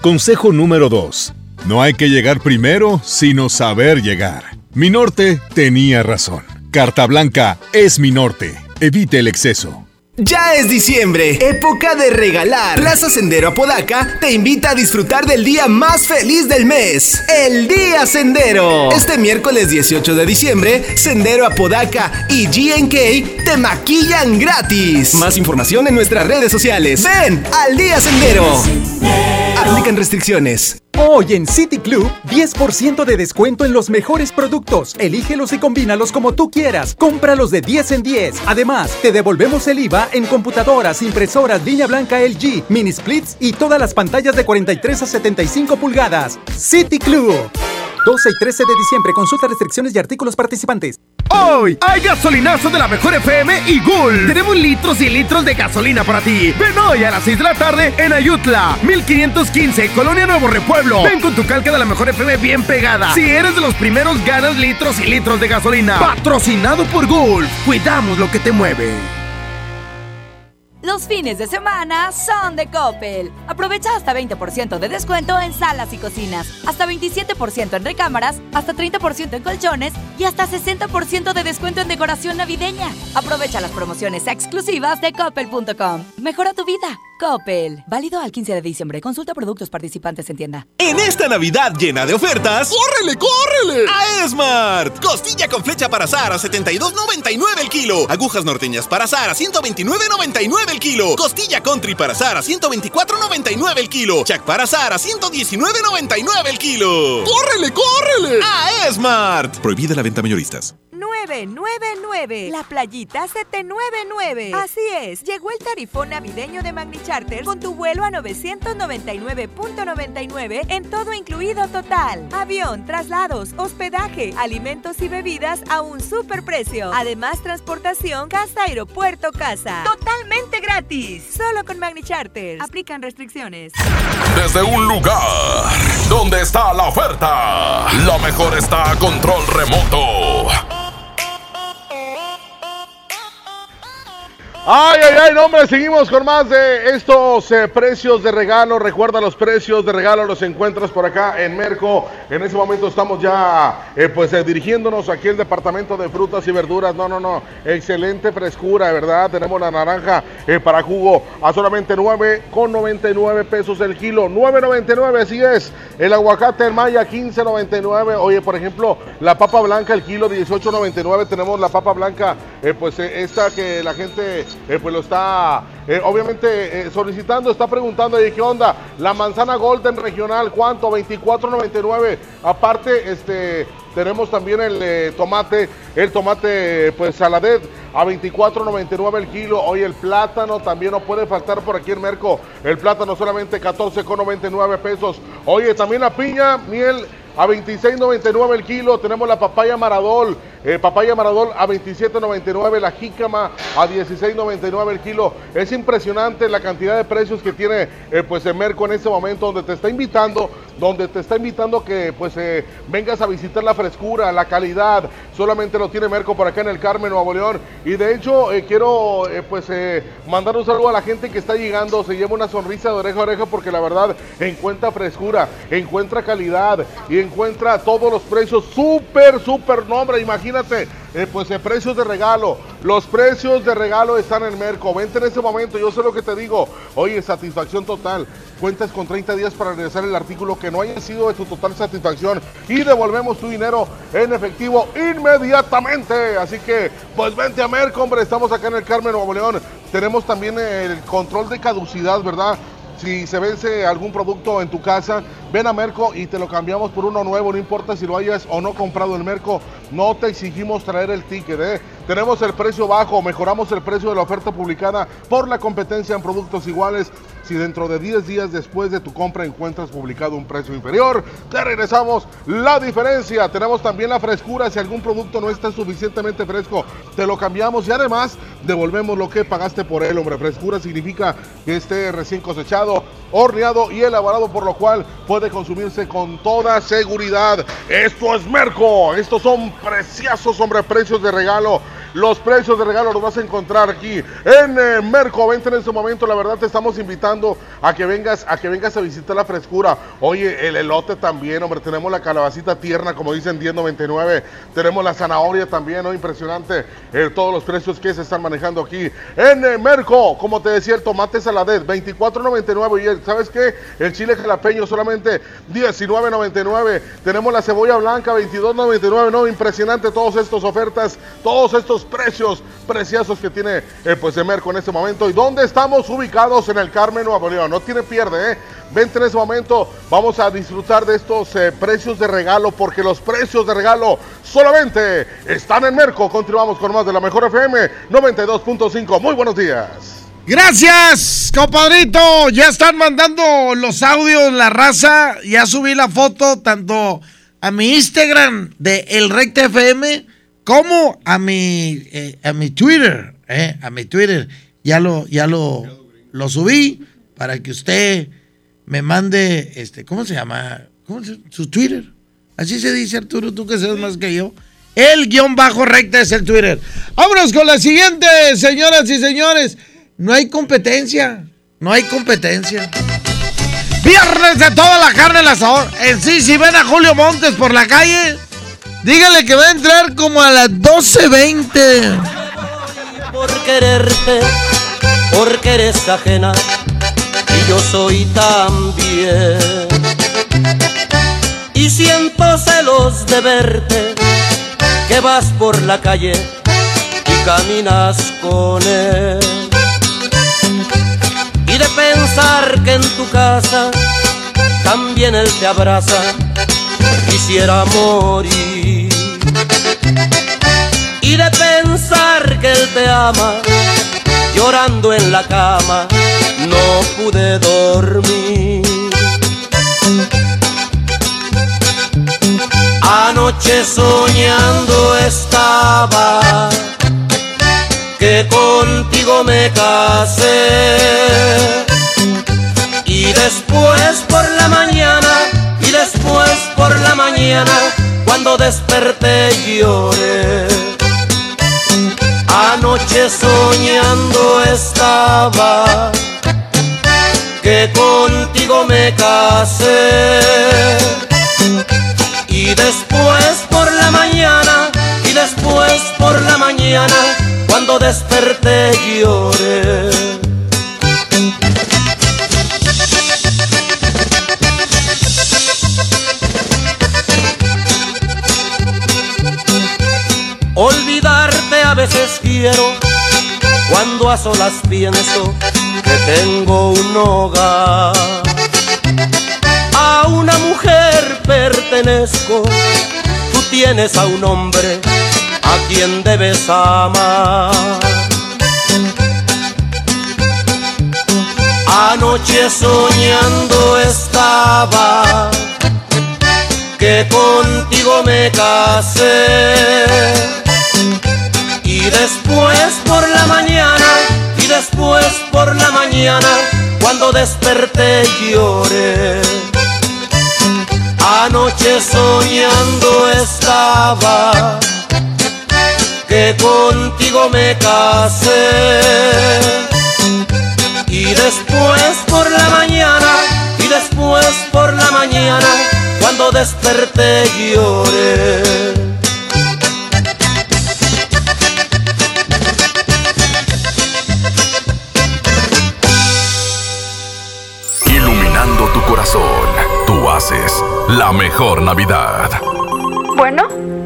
Consejo número 2. No hay que llegar primero, sino saber llegar. Mi norte tenía razón. Carta Blanca es mi norte. Evite el exceso. Ya es diciembre, época de regalar. Plaza Sendero Apodaca te invita a disfrutar del día más feliz del mes, el Día Sendero. Este miércoles 18 de diciembre, Sendero Apodaca y GNK te maquillan gratis. Más información en nuestras redes sociales. Ven al Día Sendero. Aplican restricciones. Hoy en City Club, 10% de descuento en los mejores productos. Elígelos y combínalos como tú quieras. Cómpralos de 10 en 10. Además, te devolvemos el IVA en computadoras, impresoras, línea blanca LG, mini splits y todas las pantallas de 43 a 75 pulgadas. City Club. 12 y 13 de diciembre. Consulta restricciones y artículos participantes. Hoy hay gasolinazo de la mejor FM y Gul. Tenemos litros y litros de gasolina para ti. Ven hoy a las 6 de la tarde en Ayutla, 1515, Colonia Nuevo Repueblo. Ven con tu calca de la mejor FM bien pegada. Si eres de los primeros, ganas litros y litros de gasolina. Patrocinado por Gulf. Cuidamos lo que te mueve. Los fines de semana son de Coppel. Aprovecha hasta 20% de descuento en salas y cocinas, hasta 27% en recámaras, hasta 30% en colchones y hasta 60% de descuento en decoración navideña. Aprovecha las promociones exclusivas de coppel.com. Mejora tu vida. Coppel. Válido al 15 de diciembre. Consulta productos participantes en tienda. En esta Navidad llena de ofertas, ¡córrele, córrele! A Esmart. Costilla con flecha para azar a 72.99 el kilo. Agujas norteñas para azar a 129.99 el kilo. Costilla country para azar a 124.99 el kilo. Chac para azar a 119.99 el kilo. ¡Córrele, córrele! A Esmart. Prohibida la venta mayoristas. 999. La playita 799. Así es, llegó el tarifón navideño de Magni Charter con tu vuelo a 999.99 en todo incluido total. Avión, traslados, hospedaje, alimentos y bebidas a un super precio. Además, transportación casa, aeropuerto, casa. Totalmente gratis. Solo con Magni Charter. Aplican restricciones. Desde un lugar donde está la oferta, lo mejor está a control remoto. Ay, ay, ay, no, hombre, seguimos con más de estos eh, precios de regalo. Recuerda, los precios de regalo los encuentras por acá en Merco. En ese momento estamos ya, eh, pues, eh, dirigiéndonos aquí al departamento de frutas y verduras. No, no, no, excelente frescura, ¿verdad? Tenemos la naranja para jugo a solamente 9,99 pesos el kilo. 9,99, así es. El aguacate en Maya, 15,99. Oye, por ejemplo, la papa blanca, el kilo, 18,99. Tenemos la papa blanca, pues, esta que la gente eh, pues lo está eh, obviamente eh, solicitando, está preguntando qué onda, la manzana golden regional, ¿cuánto? 24.99. Aparte, este tenemos también el tomate, el tomate pues saladet a 24.99 el kilo. Hoy el plátano también no puede faltar por aquí en Merco. El plátano solamente 14.99 pesos. Oye, también la piña, miel a 26.99 el kilo. Tenemos la papaya maradol, eh, papaya maradol a 27.99, la jícama a 16.99 el kilo. Es impresionante la cantidad de precios que tiene eh, pues Merco en este momento, donde te está invitando, donde te está invitando que pues eh, vengas a visitar la frescura, la calidad. Solamente lo tiene Merco por acá en el Carmen, Nuevo León. Y de hecho quiero pues mandar un saludo a la gente que está llegando, se lleva una sonrisa de oreja a oreja porque la verdad encuentra frescura, encuentra calidad y encuentra todos los precios súper, súper nombre. Imagínate, eh, pues en precios de regalo. Los precios de regalo están en Merco. Vente en ese momento, yo sé lo que te digo. Oye, satisfacción total. Cuentas con 30 días para regresar el artículo que no haya sido de tu total satisfacción y devolvemos tu dinero en efectivo inmediatamente. Así que, pues vente a Merco, hombre. Estamos acá en el Carmen Nuevo León. Tenemos también el control de caducidad, ¿verdad? Si se vence algún producto en tu casa, ven a Merco y te lo cambiamos por uno nuevo, no importa si lo hayas o no comprado en Merco, no te exigimos traer el ticket, ¿eh? Tenemos el precio bajo, mejoramos el precio de la oferta publicada por la competencia en productos iguales. Si dentro de 10 días después de tu compra encuentras publicado un precio inferior, te regresamos la diferencia. Tenemos también la frescura. Si algún producto no está suficientemente fresco, te lo cambiamos y además devolvemos lo que pagaste por él. Hombre, frescura significa que esté recién cosechado, horneado y elaborado, por lo cual puede consumirse con toda seguridad. Esto es Merco. Estos son preciosos, hombre, precios de regalo. Los precios de regalo los vas a encontrar aquí en eh, Merco. Vente en este momento. La verdad te estamos invitando a que vengas, a que vengas a visitar la frescura. Oye, el elote también, hombre. Tenemos la calabacita tierna, como dicen 10.99. Tenemos la zanahoria también. Impresionante. Eh, todos los precios que se están manejando aquí en eh, Merco. Como te decía, el tomate saladet, 24.99. Y ¿sabes qué? El chile jalapeño solamente 19.99. Tenemos la cebolla blanca, 22.99. No, impresionante todos estos ofertas, todos estos precios preciosos que tiene eh, pues Emerco en este momento. ¿Y dónde estamos ubicados? En el Carmen, Nuevo León. No tiene pierde, ¿eh? Vente en ese momento. Vamos a disfrutar de estos eh, precios de regalo porque los precios de regalo solamente están en Merco. Continuamos con más de la Mejor FM 92.5. Muy buenos días. Gracias, compadrito. Ya están mandando los audios, la raza. Ya subí la foto tanto a mi Instagram de El Recta FM ¿Cómo a mi, eh, a mi Twitter? eh, a mi Twitter. Ya lo, ya lo, lo subí para que usted me mande, este, ¿cómo se llama? ¿Cómo se, su Twitter. Así se dice, Arturo, tú que sabes más que yo. El guion bajo recta es el Twitter. Vámonos con la siguiente, señoras y señores. No hay competencia. No hay competencia. Viernes de toda la carne al asador. En sí, si ven a Julio Montes por la calle, dígale que va a entrar como a las 12.20. Por quererte, porque eres ajena y yo soy también. Y siento celos de verte, que vas por la calle y caminas con él. Y de pensar que en tu casa también él te abraza, quisiera morir. Y de pensar que él te ama, llorando en la cama, no pude dormir. Anoche soñando estaba que contigo me casé. Y después por la mañana, y después por la mañana, cuando desperté lloré. Anoche soñando estaba que contigo me casé. Y después por la mañana, después por la mañana, cuando desperté lloré. Olvidarte a veces quiero, cuando a solas pienso que tengo un hogar. A una mujer pertenezco, tienes a un hombre a quien debes amar. Anoche soñando estaba que contigo me casé. Y después por la mañana, y después por la mañana, cuando desperté lloré. Anoche soñando estaba que contigo me casé. Y después por la mañana, y después por la mañana, cuando desperté lloré. La mejor Navidad. Bueno,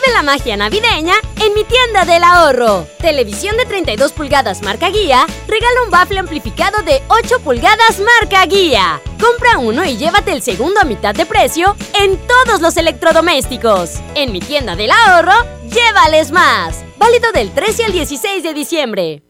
Vive la magia navideña en mi tienda del ahorro. Televisión de 32 pulgadas marca guía, regala un bafle amplificado de 8 pulgadas marca guía. Compra uno y llévate el segundo a mitad de precio en todos los electrodomésticos. En mi tienda del ahorro, llévales más. Válido del 13 al 16 de diciembre.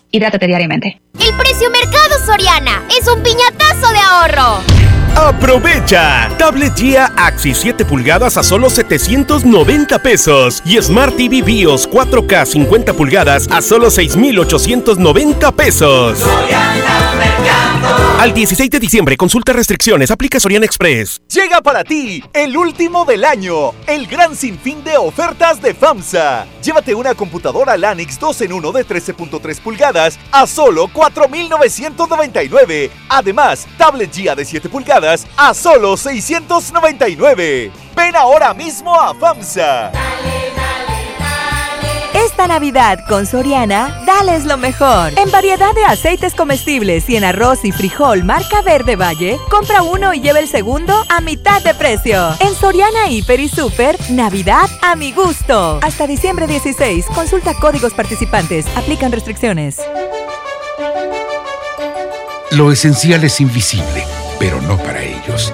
Hidrátate diariamente. El precio Mercado Soriana es un piñatazo de ahorro. Aprovecha. Tablet Gia Axi 7 pulgadas a solo 790 pesos y Smart TV BIOS 4K 50 pulgadas a solo 6890 pesos. Al 16 de diciembre, consulta restricciones, aplica Soriana Express. Llega para ti el último del año, el gran sinfín de ofertas de FAMSA. Llévate una computadora Lanix 2 en 1 de 13.3 pulgadas a solo 4.999. Además, tablet Gia de 7 pulgadas a solo 699. Ven ahora mismo a FAMSA. Esta Navidad con Soriana, dales lo mejor. En variedad de aceites comestibles y en arroz y frijol marca Verde Valle, compra uno y lleva el segundo a mitad de precio. En Soriana Hiper y Super, Navidad a mi gusto. Hasta diciembre 16, consulta códigos participantes, aplican restricciones. Lo esencial es invisible, pero no para ellos.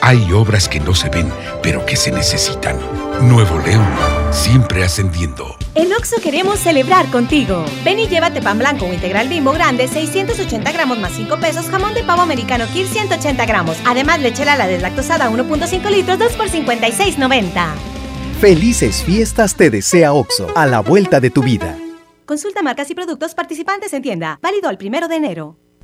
Hay obras que no se ven, pero que se necesitan. Nuevo León, siempre ascendiendo. En Oxo queremos celebrar contigo. Ven y llévate pan blanco o integral bimbo grande, 680 gramos más 5 pesos, jamón de pavo americano Kir 180 gramos. Además, leche la deslactosada 1.5 litros, 2 por 56.90. Felices fiestas te desea Oxo, a la vuelta de tu vida. Consulta marcas y productos participantes en tienda. Válido el primero de enero.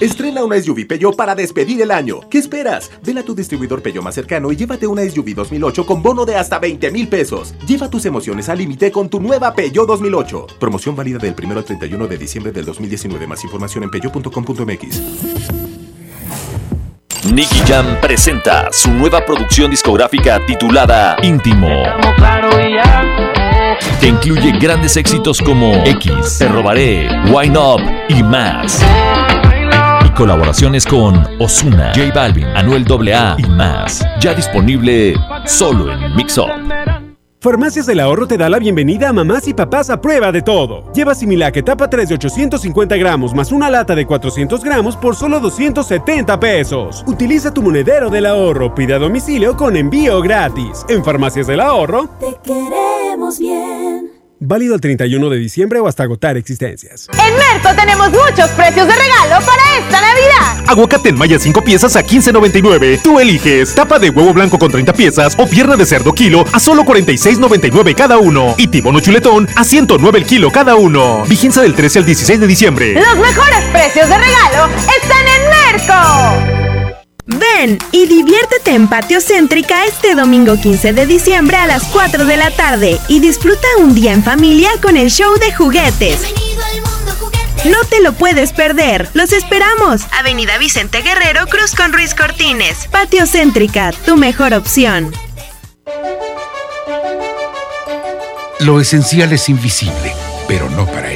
Estrena una SUV Peugeot para despedir el año. ¿Qué esperas? Ven a tu distribuidor Peugeot más cercano y llévate una SUV 2008 con bono de hasta 20 mil pesos. Lleva tus emociones al límite con tu nueva Peugeot 2008. Promoción válida del 1 al 31 de diciembre del 2019. Más información en peugeot.com.mx. Nicky Jam presenta su nueva producción discográfica titulada Íntimo. Que incluye grandes éxitos como X, Te Robaré, Wine Up y más colaboraciones con Osuna, J Balvin, Anuel AA y más. Ya disponible solo en Mixup. Farmacias del Ahorro te da la bienvenida a mamás y papás a prueba de todo. Lleva Similac etapa 3 de 850 gramos más una lata de 400 gramos por solo 270 pesos. Utiliza tu monedero del ahorro, pide a domicilio con envío gratis. En Farmacias del Ahorro, te queremos bien. Válido el 31 de diciembre o hasta agotar existencias. En Merco tenemos muchos precios de regalo para esta Navidad. Aguacate en malla 5 piezas a 15.99. Tú eliges tapa de huevo blanco con 30 piezas o pierna de cerdo kilo a solo 46.99 cada uno. Y tibono chuletón a 109 el kilo cada uno. Vigencia del 13 al 16 de diciembre. Los mejores precios de regalo están en Merco. Ven y diviértete en Patio Céntrica este domingo 15 de diciembre a las 4 de la tarde y disfruta un día en familia con el show de juguetes. No te lo puedes perder. Los esperamos. Avenida Vicente Guerrero, Cruz con Ruiz Cortines. Patio Céntrica, tu mejor opción. Lo esencial es invisible, pero no para ellos.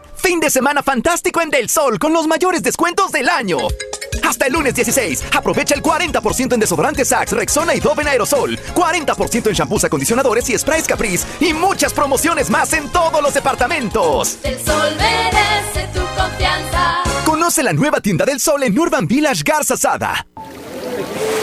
Fin de semana fantástico en Del Sol con los mayores descuentos del año. Hasta el lunes 16, aprovecha el 40% en desodorantes Sax, Rexona y Dove en aerosol, 40% en shampoos, acondicionadores y sprays Caprice y muchas promociones más en todos los departamentos. El sol merece tu confianza. Conoce la nueva tienda del sol en Urban Village Garza Sada.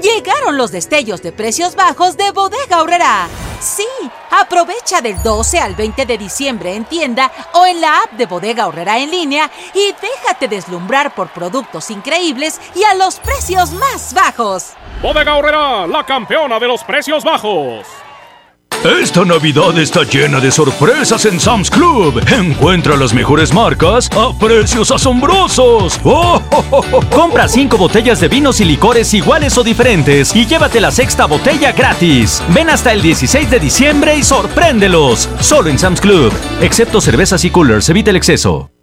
Llegaron los destellos de precios bajos de Bodega Aurrera. Sí, aprovecha del 12 al 20 de diciembre en tienda o en la app de Bodega Aurrera en línea y déjate deslumbrar por productos increíbles y a los precios más bajos. Bodega Aurrera, la campeona de los precios bajos. Esta Navidad está llena de sorpresas en Sam's Club. Encuentra las mejores marcas a precios asombrosos. ¡Oh, Compra cinco botellas de vinos y licores iguales o diferentes y llévate la sexta botella gratis. Ven hasta el 16 de diciembre y sorpréndelos. Solo en Sam's Club. Excepto cervezas y coolers, evita el exceso.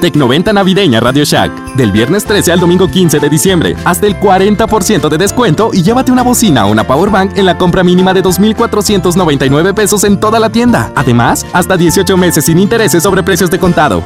Tecnoventa Navideña Radio Shack. Del viernes 13 al domingo 15 de diciembre. Hasta el 40% de descuento y llévate una bocina o una powerbank en la compra mínima de 2,499 pesos en toda la tienda. Además, hasta 18 meses sin intereses sobre precios de contado.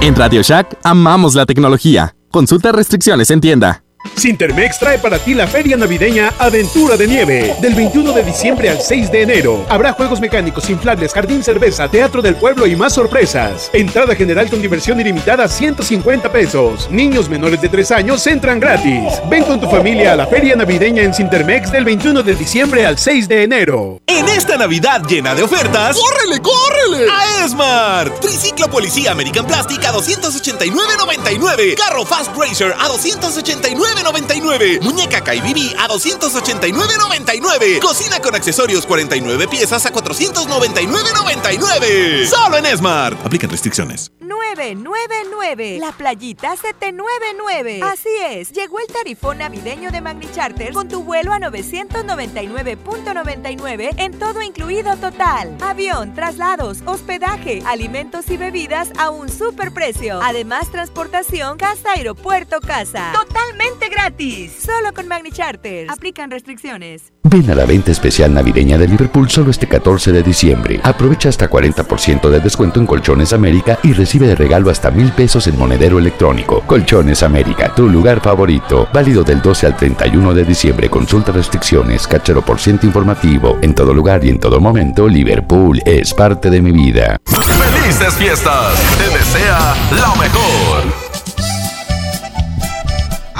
En Radio Shack amamos la tecnología. Consulta restricciones en tienda. Sintermex trae para ti la feria navideña Aventura de Nieve. Del 21 de diciembre al 6 de enero. Habrá juegos mecánicos, inflables, jardín cerveza, teatro del pueblo y más sorpresas. Entrada general con diversión ilimitada 150 pesos. Niños menores de 3 años entran gratis. Ven con tu familia a la feria navideña en Sintermex del 21 de diciembre al 6 de enero. En esta Navidad llena de ofertas, ¡córrele, córrele! A Esmart. Triciclo Policía American Plastic a 289.99. Carro Fast Racer a 289 99 Muñeca KBB a 289.99. Cocina con accesorios 49 piezas a 499.99. Solo en Smart. Aplican restricciones. 999. La playita 799. Así es, llegó el tarifón navideño de Magni Charter con tu vuelo a 999.99 en todo incluido total. Avión, traslados, hospedaje, alimentos y bebidas a un superprecio. Además, transportación casa, aeropuerto, casa. Totalmente gratis. Solo con Magni Charter. Aplican restricciones. Ven a la venta especial navideña de Liverpool solo este 14 de diciembre. Aprovecha hasta 40% de descuento en Colchones América y recibe de regalo hasta mil pesos en monedero electrónico. Colchones América, tu lugar favorito. Válido del 12 al 31 de diciembre. Consulta restricciones, cachero por ciento informativo. En todo lugar y en todo momento, Liverpool es parte de mi vida. ¡Felices fiestas! Te desea lo mejor.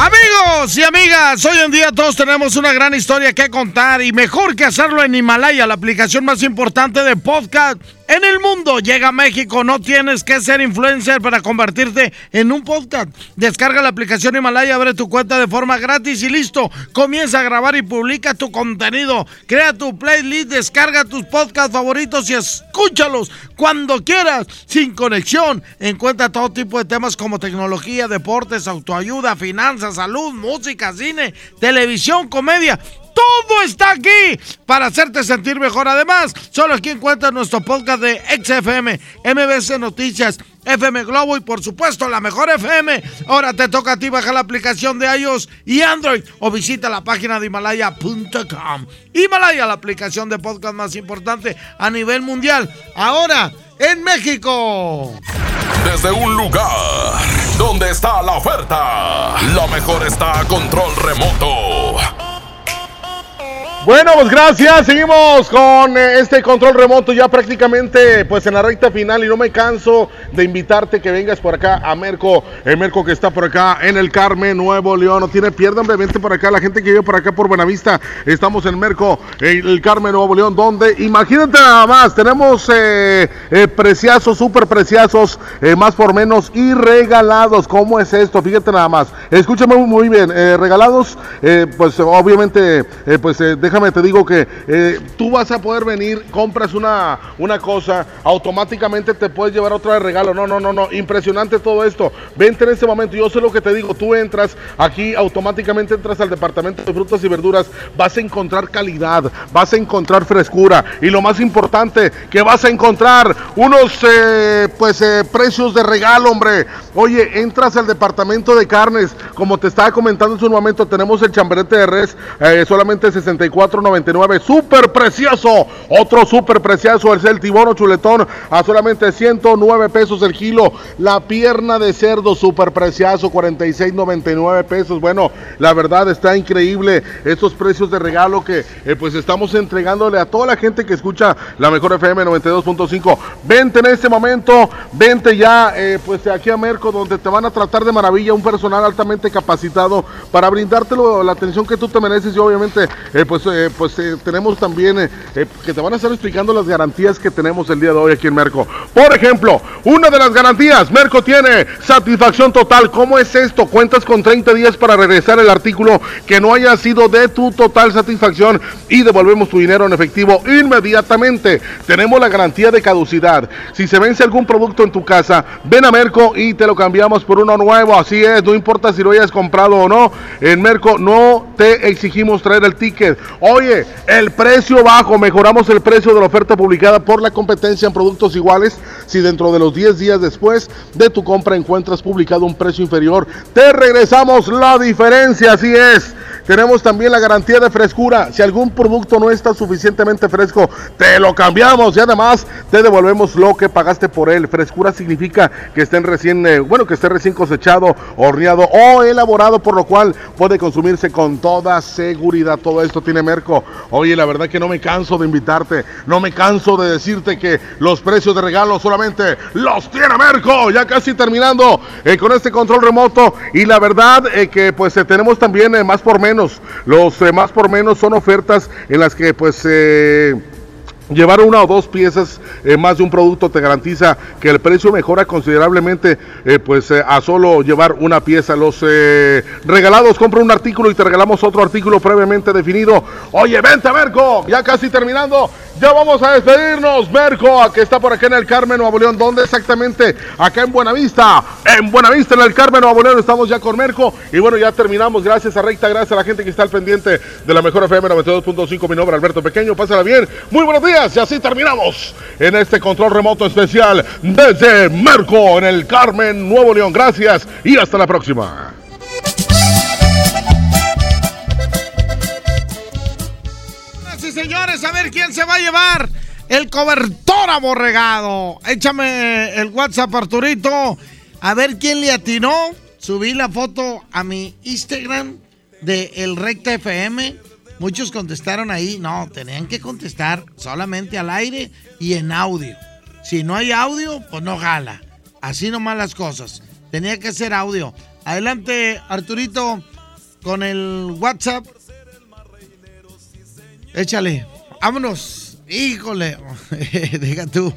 Amigos y amigas, hoy en día todos tenemos una gran historia que contar y mejor que hacerlo en Himalaya, la aplicación más importante de podcast en el mundo. Llega a México, no tienes que ser influencer para convertirte en un podcast. Descarga la aplicación Himalaya, abre tu cuenta de forma gratis y listo. Comienza a grabar y publica tu contenido. Crea tu playlist, descarga tus podcasts favoritos y escúchalos cuando quieras, sin conexión. Encuentra todo tipo de temas como tecnología, deportes, autoayuda, finanzas, salud, música, cine, televisión, comedia. Todo está aquí para hacerte sentir mejor. Además, solo aquí encuentras nuestro podcast de XFM, MBC Noticias, FM Globo y por supuesto la mejor FM. Ahora te toca a ti bajar la aplicación de iOS y Android o visita la página de Himalaya.com. Himalaya, la aplicación de podcast más importante a nivel mundial. Ahora en México. Desde un lugar donde está la oferta, lo mejor está a control remoto. Bueno, pues gracias. Seguimos con eh, este control remoto ya prácticamente pues en la recta final y no me canso de invitarte que vengas por acá a Merco, el Merco que está por acá en el Carmen, Nuevo León. No tiene pierde, hombre, por acá. La gente que vive por acá por Buenavista, estamos en Merco, en el Carmen, Nuevo León, donde imagínate nada más, tenemos eh, eh, preciazos, súper preciazos, eh, más por menos y regalados. ¿Cómo es esto? Fíjate nada más. Escúchame muy, bien. eh, regalados, eh, pues obviamente, eh, pues eh, déjame te digo que eh, tú vas a poder venir, compras una, una cosa, automáticamente te puedes llevar otra de regalo. No, no, no, no. Impresionante todo esto. Vente en este momento. Yo sé lo que te digo. Tú entras aquí, automáticamente entras al departamento de frutas y verduras. Vas a encontrar calidad, vas a encontrar frescura. Y lo más importante, que vas a encontrar unos eh, pues eh, precios de regalo, hombre. Oye, entras al departamento de carnes. Como te estaba comentando en su momento, tenemos el chamberete de res, solamente 64 4.99. Súper precioso. Otro súper precioso es el tibono chuletón a solamente 109 pesos el kilo. La pierna de cerdo súper precioso, 46.99 pesos. Bueno, la verdad está increíble estos precios de regalo que eh, pues estamos entregándole a toda la gente que escucha la mejor FM 92.5. Vente en este momento, vente ya eh, pues aquí a Merco donde te van a tratar de maravilla un personal altamente capacitado para brindarte la atención que tú te mereces y obviamente eh, pues eh, pues eh, tenemos también eh, que te van a estar explicando las garantías que tenemos el día de hoy aquí en Merco. Por ejemplo, una de las garantías, Merco tiene satisfacción total. ¿Cómo es esto? Cuentas con 30 días para regresar el artículo que no haya sido de tu total satisfacción y devolvemos tu dinero en efectivo inmediatamente. Tenemos la garantía de caducidad. Si se vence algún producto en tu casa, ven a Merco y te lo cambiamos por uno nuevo. Así es, no importa si lo hayas comprado o no. En Merco no te exigimos traer el ticket. Oye, el precio bajo, mejoramos el precio de la oferta publicada por la competencia en productos iguales. Si dentro de los 10 días después de tu compra encuentras publicado un precio inferior, te regresamos la diferencia. Así es. Tenemos también la garantía de frescura. Si algún producto no está suficientemente fresco, te lo cambiamos y además te devolvemos lo que pagaste por él. Frescura significa que estén recién, eh, bueno, que esté recién cosechado, horneado o elaborado, por lo cual puede consumirse con toda seguridad. Todo esto tiene Merco. Oye, la verdad que no me canso de invitarte, no me canso de decirte que los precios de regalo solamente los tiene Merco. Ya casi terminando eh, con este control remoto y la verdad eh, que pues tenemos también más por menos. Los eh, más por menos son ofertas en las que pues... eh, Llevar una o dos piezas eh, más de un producto te garantiza que el precio mejora considerablemente, eh, pues eh, a solo llevar una pieza. Los regalados, compra un artículo y te regalamos otro artículo previamente definido. Oye, vente Merco, ya casi terminando, ya vamos a despedirnos. Merco, que está por acá en el Carmen, Nuevo León. ¿Dónde exactamente? Acá en Buenavista. En Buenavista, en el Carmen, Nuevo León, estamos ya con Merco. Y bueno, ya terminamos. Gracias a Recta, gracias a la gente que está al pendiente de la mejor FM 92.5. Mi nombre Alberto Pequeño, pásala bien. Muy buenos días y así terminamos en este control remoto especial desde Merco en el Carmen, Nuevo León. Gracias y hasta la próxima. Señoras y señores, a ver quién se va a llevar el cobertor aborregado. Échame el WhatsApp, Arturito. A ver quién le atinó. Subí la foto a mi Instagram de El Recta FM. Muchos contestaron ahí. No, tenían que contestar solamente al aire y en audio. Si no hay audio, pues no jala. Así nomás las cosas. Tenía que ser audio. Adelante, Arturito, con el WhatsApp. Échale. Vámonos. Híjole. Deja tú.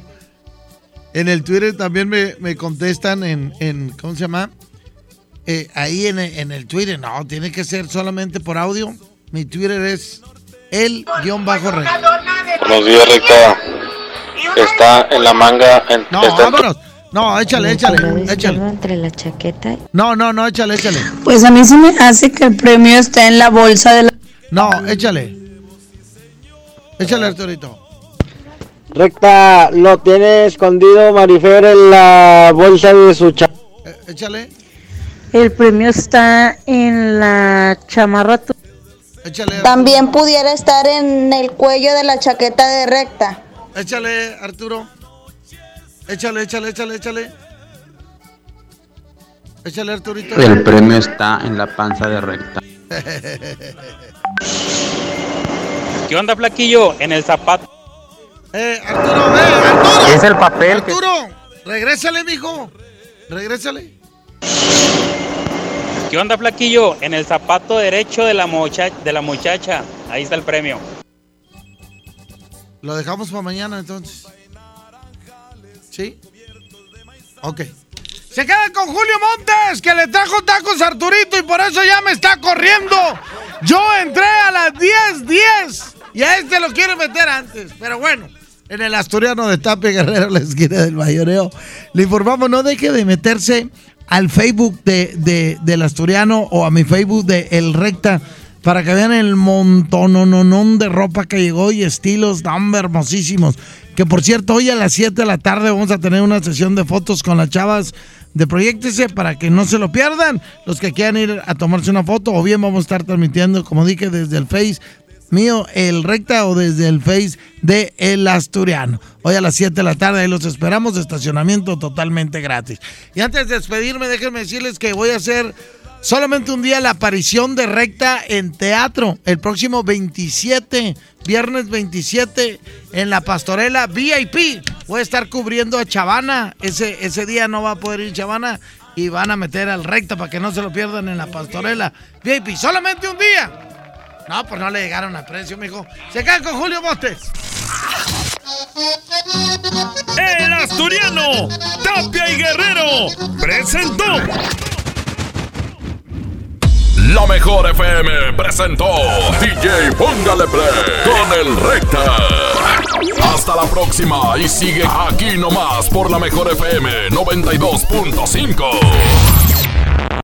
En el Twitter también me, me contestan en, en, ¿cómo se llama? Eh, ahí en, en el Twitter. No, tiene que ser solamente por audio. Mi Twitter es el guion bajo rey. Buenos días, Recta. Está en la manga. En, No, está vámonos. No, échale, échale, échale. entre la chaqueta. No, no, no, échale, échale. Pues a mí se me hace que el premio está en la bolsa de la. No, échale. Échale, Arturito. Recta, lo tiene escondido Marifer en la bolsa de su cha... Eh, Échale, El premio está en la chamarra. tu- échale. También pudiera estar en el cuello de la chaqueta de recta. Échale, Arturo. Échale, échale, échale, échale. Échale, Arturito. El premio está en la panza de recta. ¿Qué onda, Flaquillo? En el zapato. Eh, Arturo, eh, Arturo. Es el papel que- Arturo, regrésale, mijo. Regrésale. ¿Qué onda, Flaquillo? En el zapato derecho de la, mucha- de la muchacha. Ahí está el premio. Lo dejamos para mañana entonces. ¿Sí? Ok. Se queda con Julio Montes, que le trajo tacos a Arturito y por eso ya me está corriendo. Yo entré a las 10:10 y a este lo quiero meter antes. Pero bueno, en el asturiano de Tapia Guerrero, la esquina del mayoreo, le informamos, no deje de meterse al Facebook de, de- del asturiano o a mi Facebook de El Recta para que vean el montón de ropa que llegó y estilos tan hermosísimos. Que por cierto, hoy a las 7 de la tarde vamos a tener una sesión de fotos con las chavas de Proyectese para que no se lo pierdan. Los que quieran ir a tomarse una foto o bien vamos a estar transmitiendo, como dije, desde el Face mío, el Recta o desde el Face de El Asturiano. Hoy a las 7 de la tarde ahí los esperamos, estacionamiento totalmente gratis. Y antes de despedirme, déjenme decirles que voy a hacer solamente un día la aparición de Recta en teatro el próximo 27, viernes 27 en la pastorela VIP. Voy a estar cubriendo a Chavana. Ese, ese día no va a poder ir Chavana y van a meter al Recta para que no se lo pierdan en la pastorela VIP. Solamente un día. No, pues no le llegaron a precio, mijo. Se quedan con Julio Montes. El Asturiano, Tapia y Guerrero, presentó. La mejor FM presentó DJ Póngale Play con el Recta. Hasta la próxima y sigue aquí nomás por la mejor FM 92.5.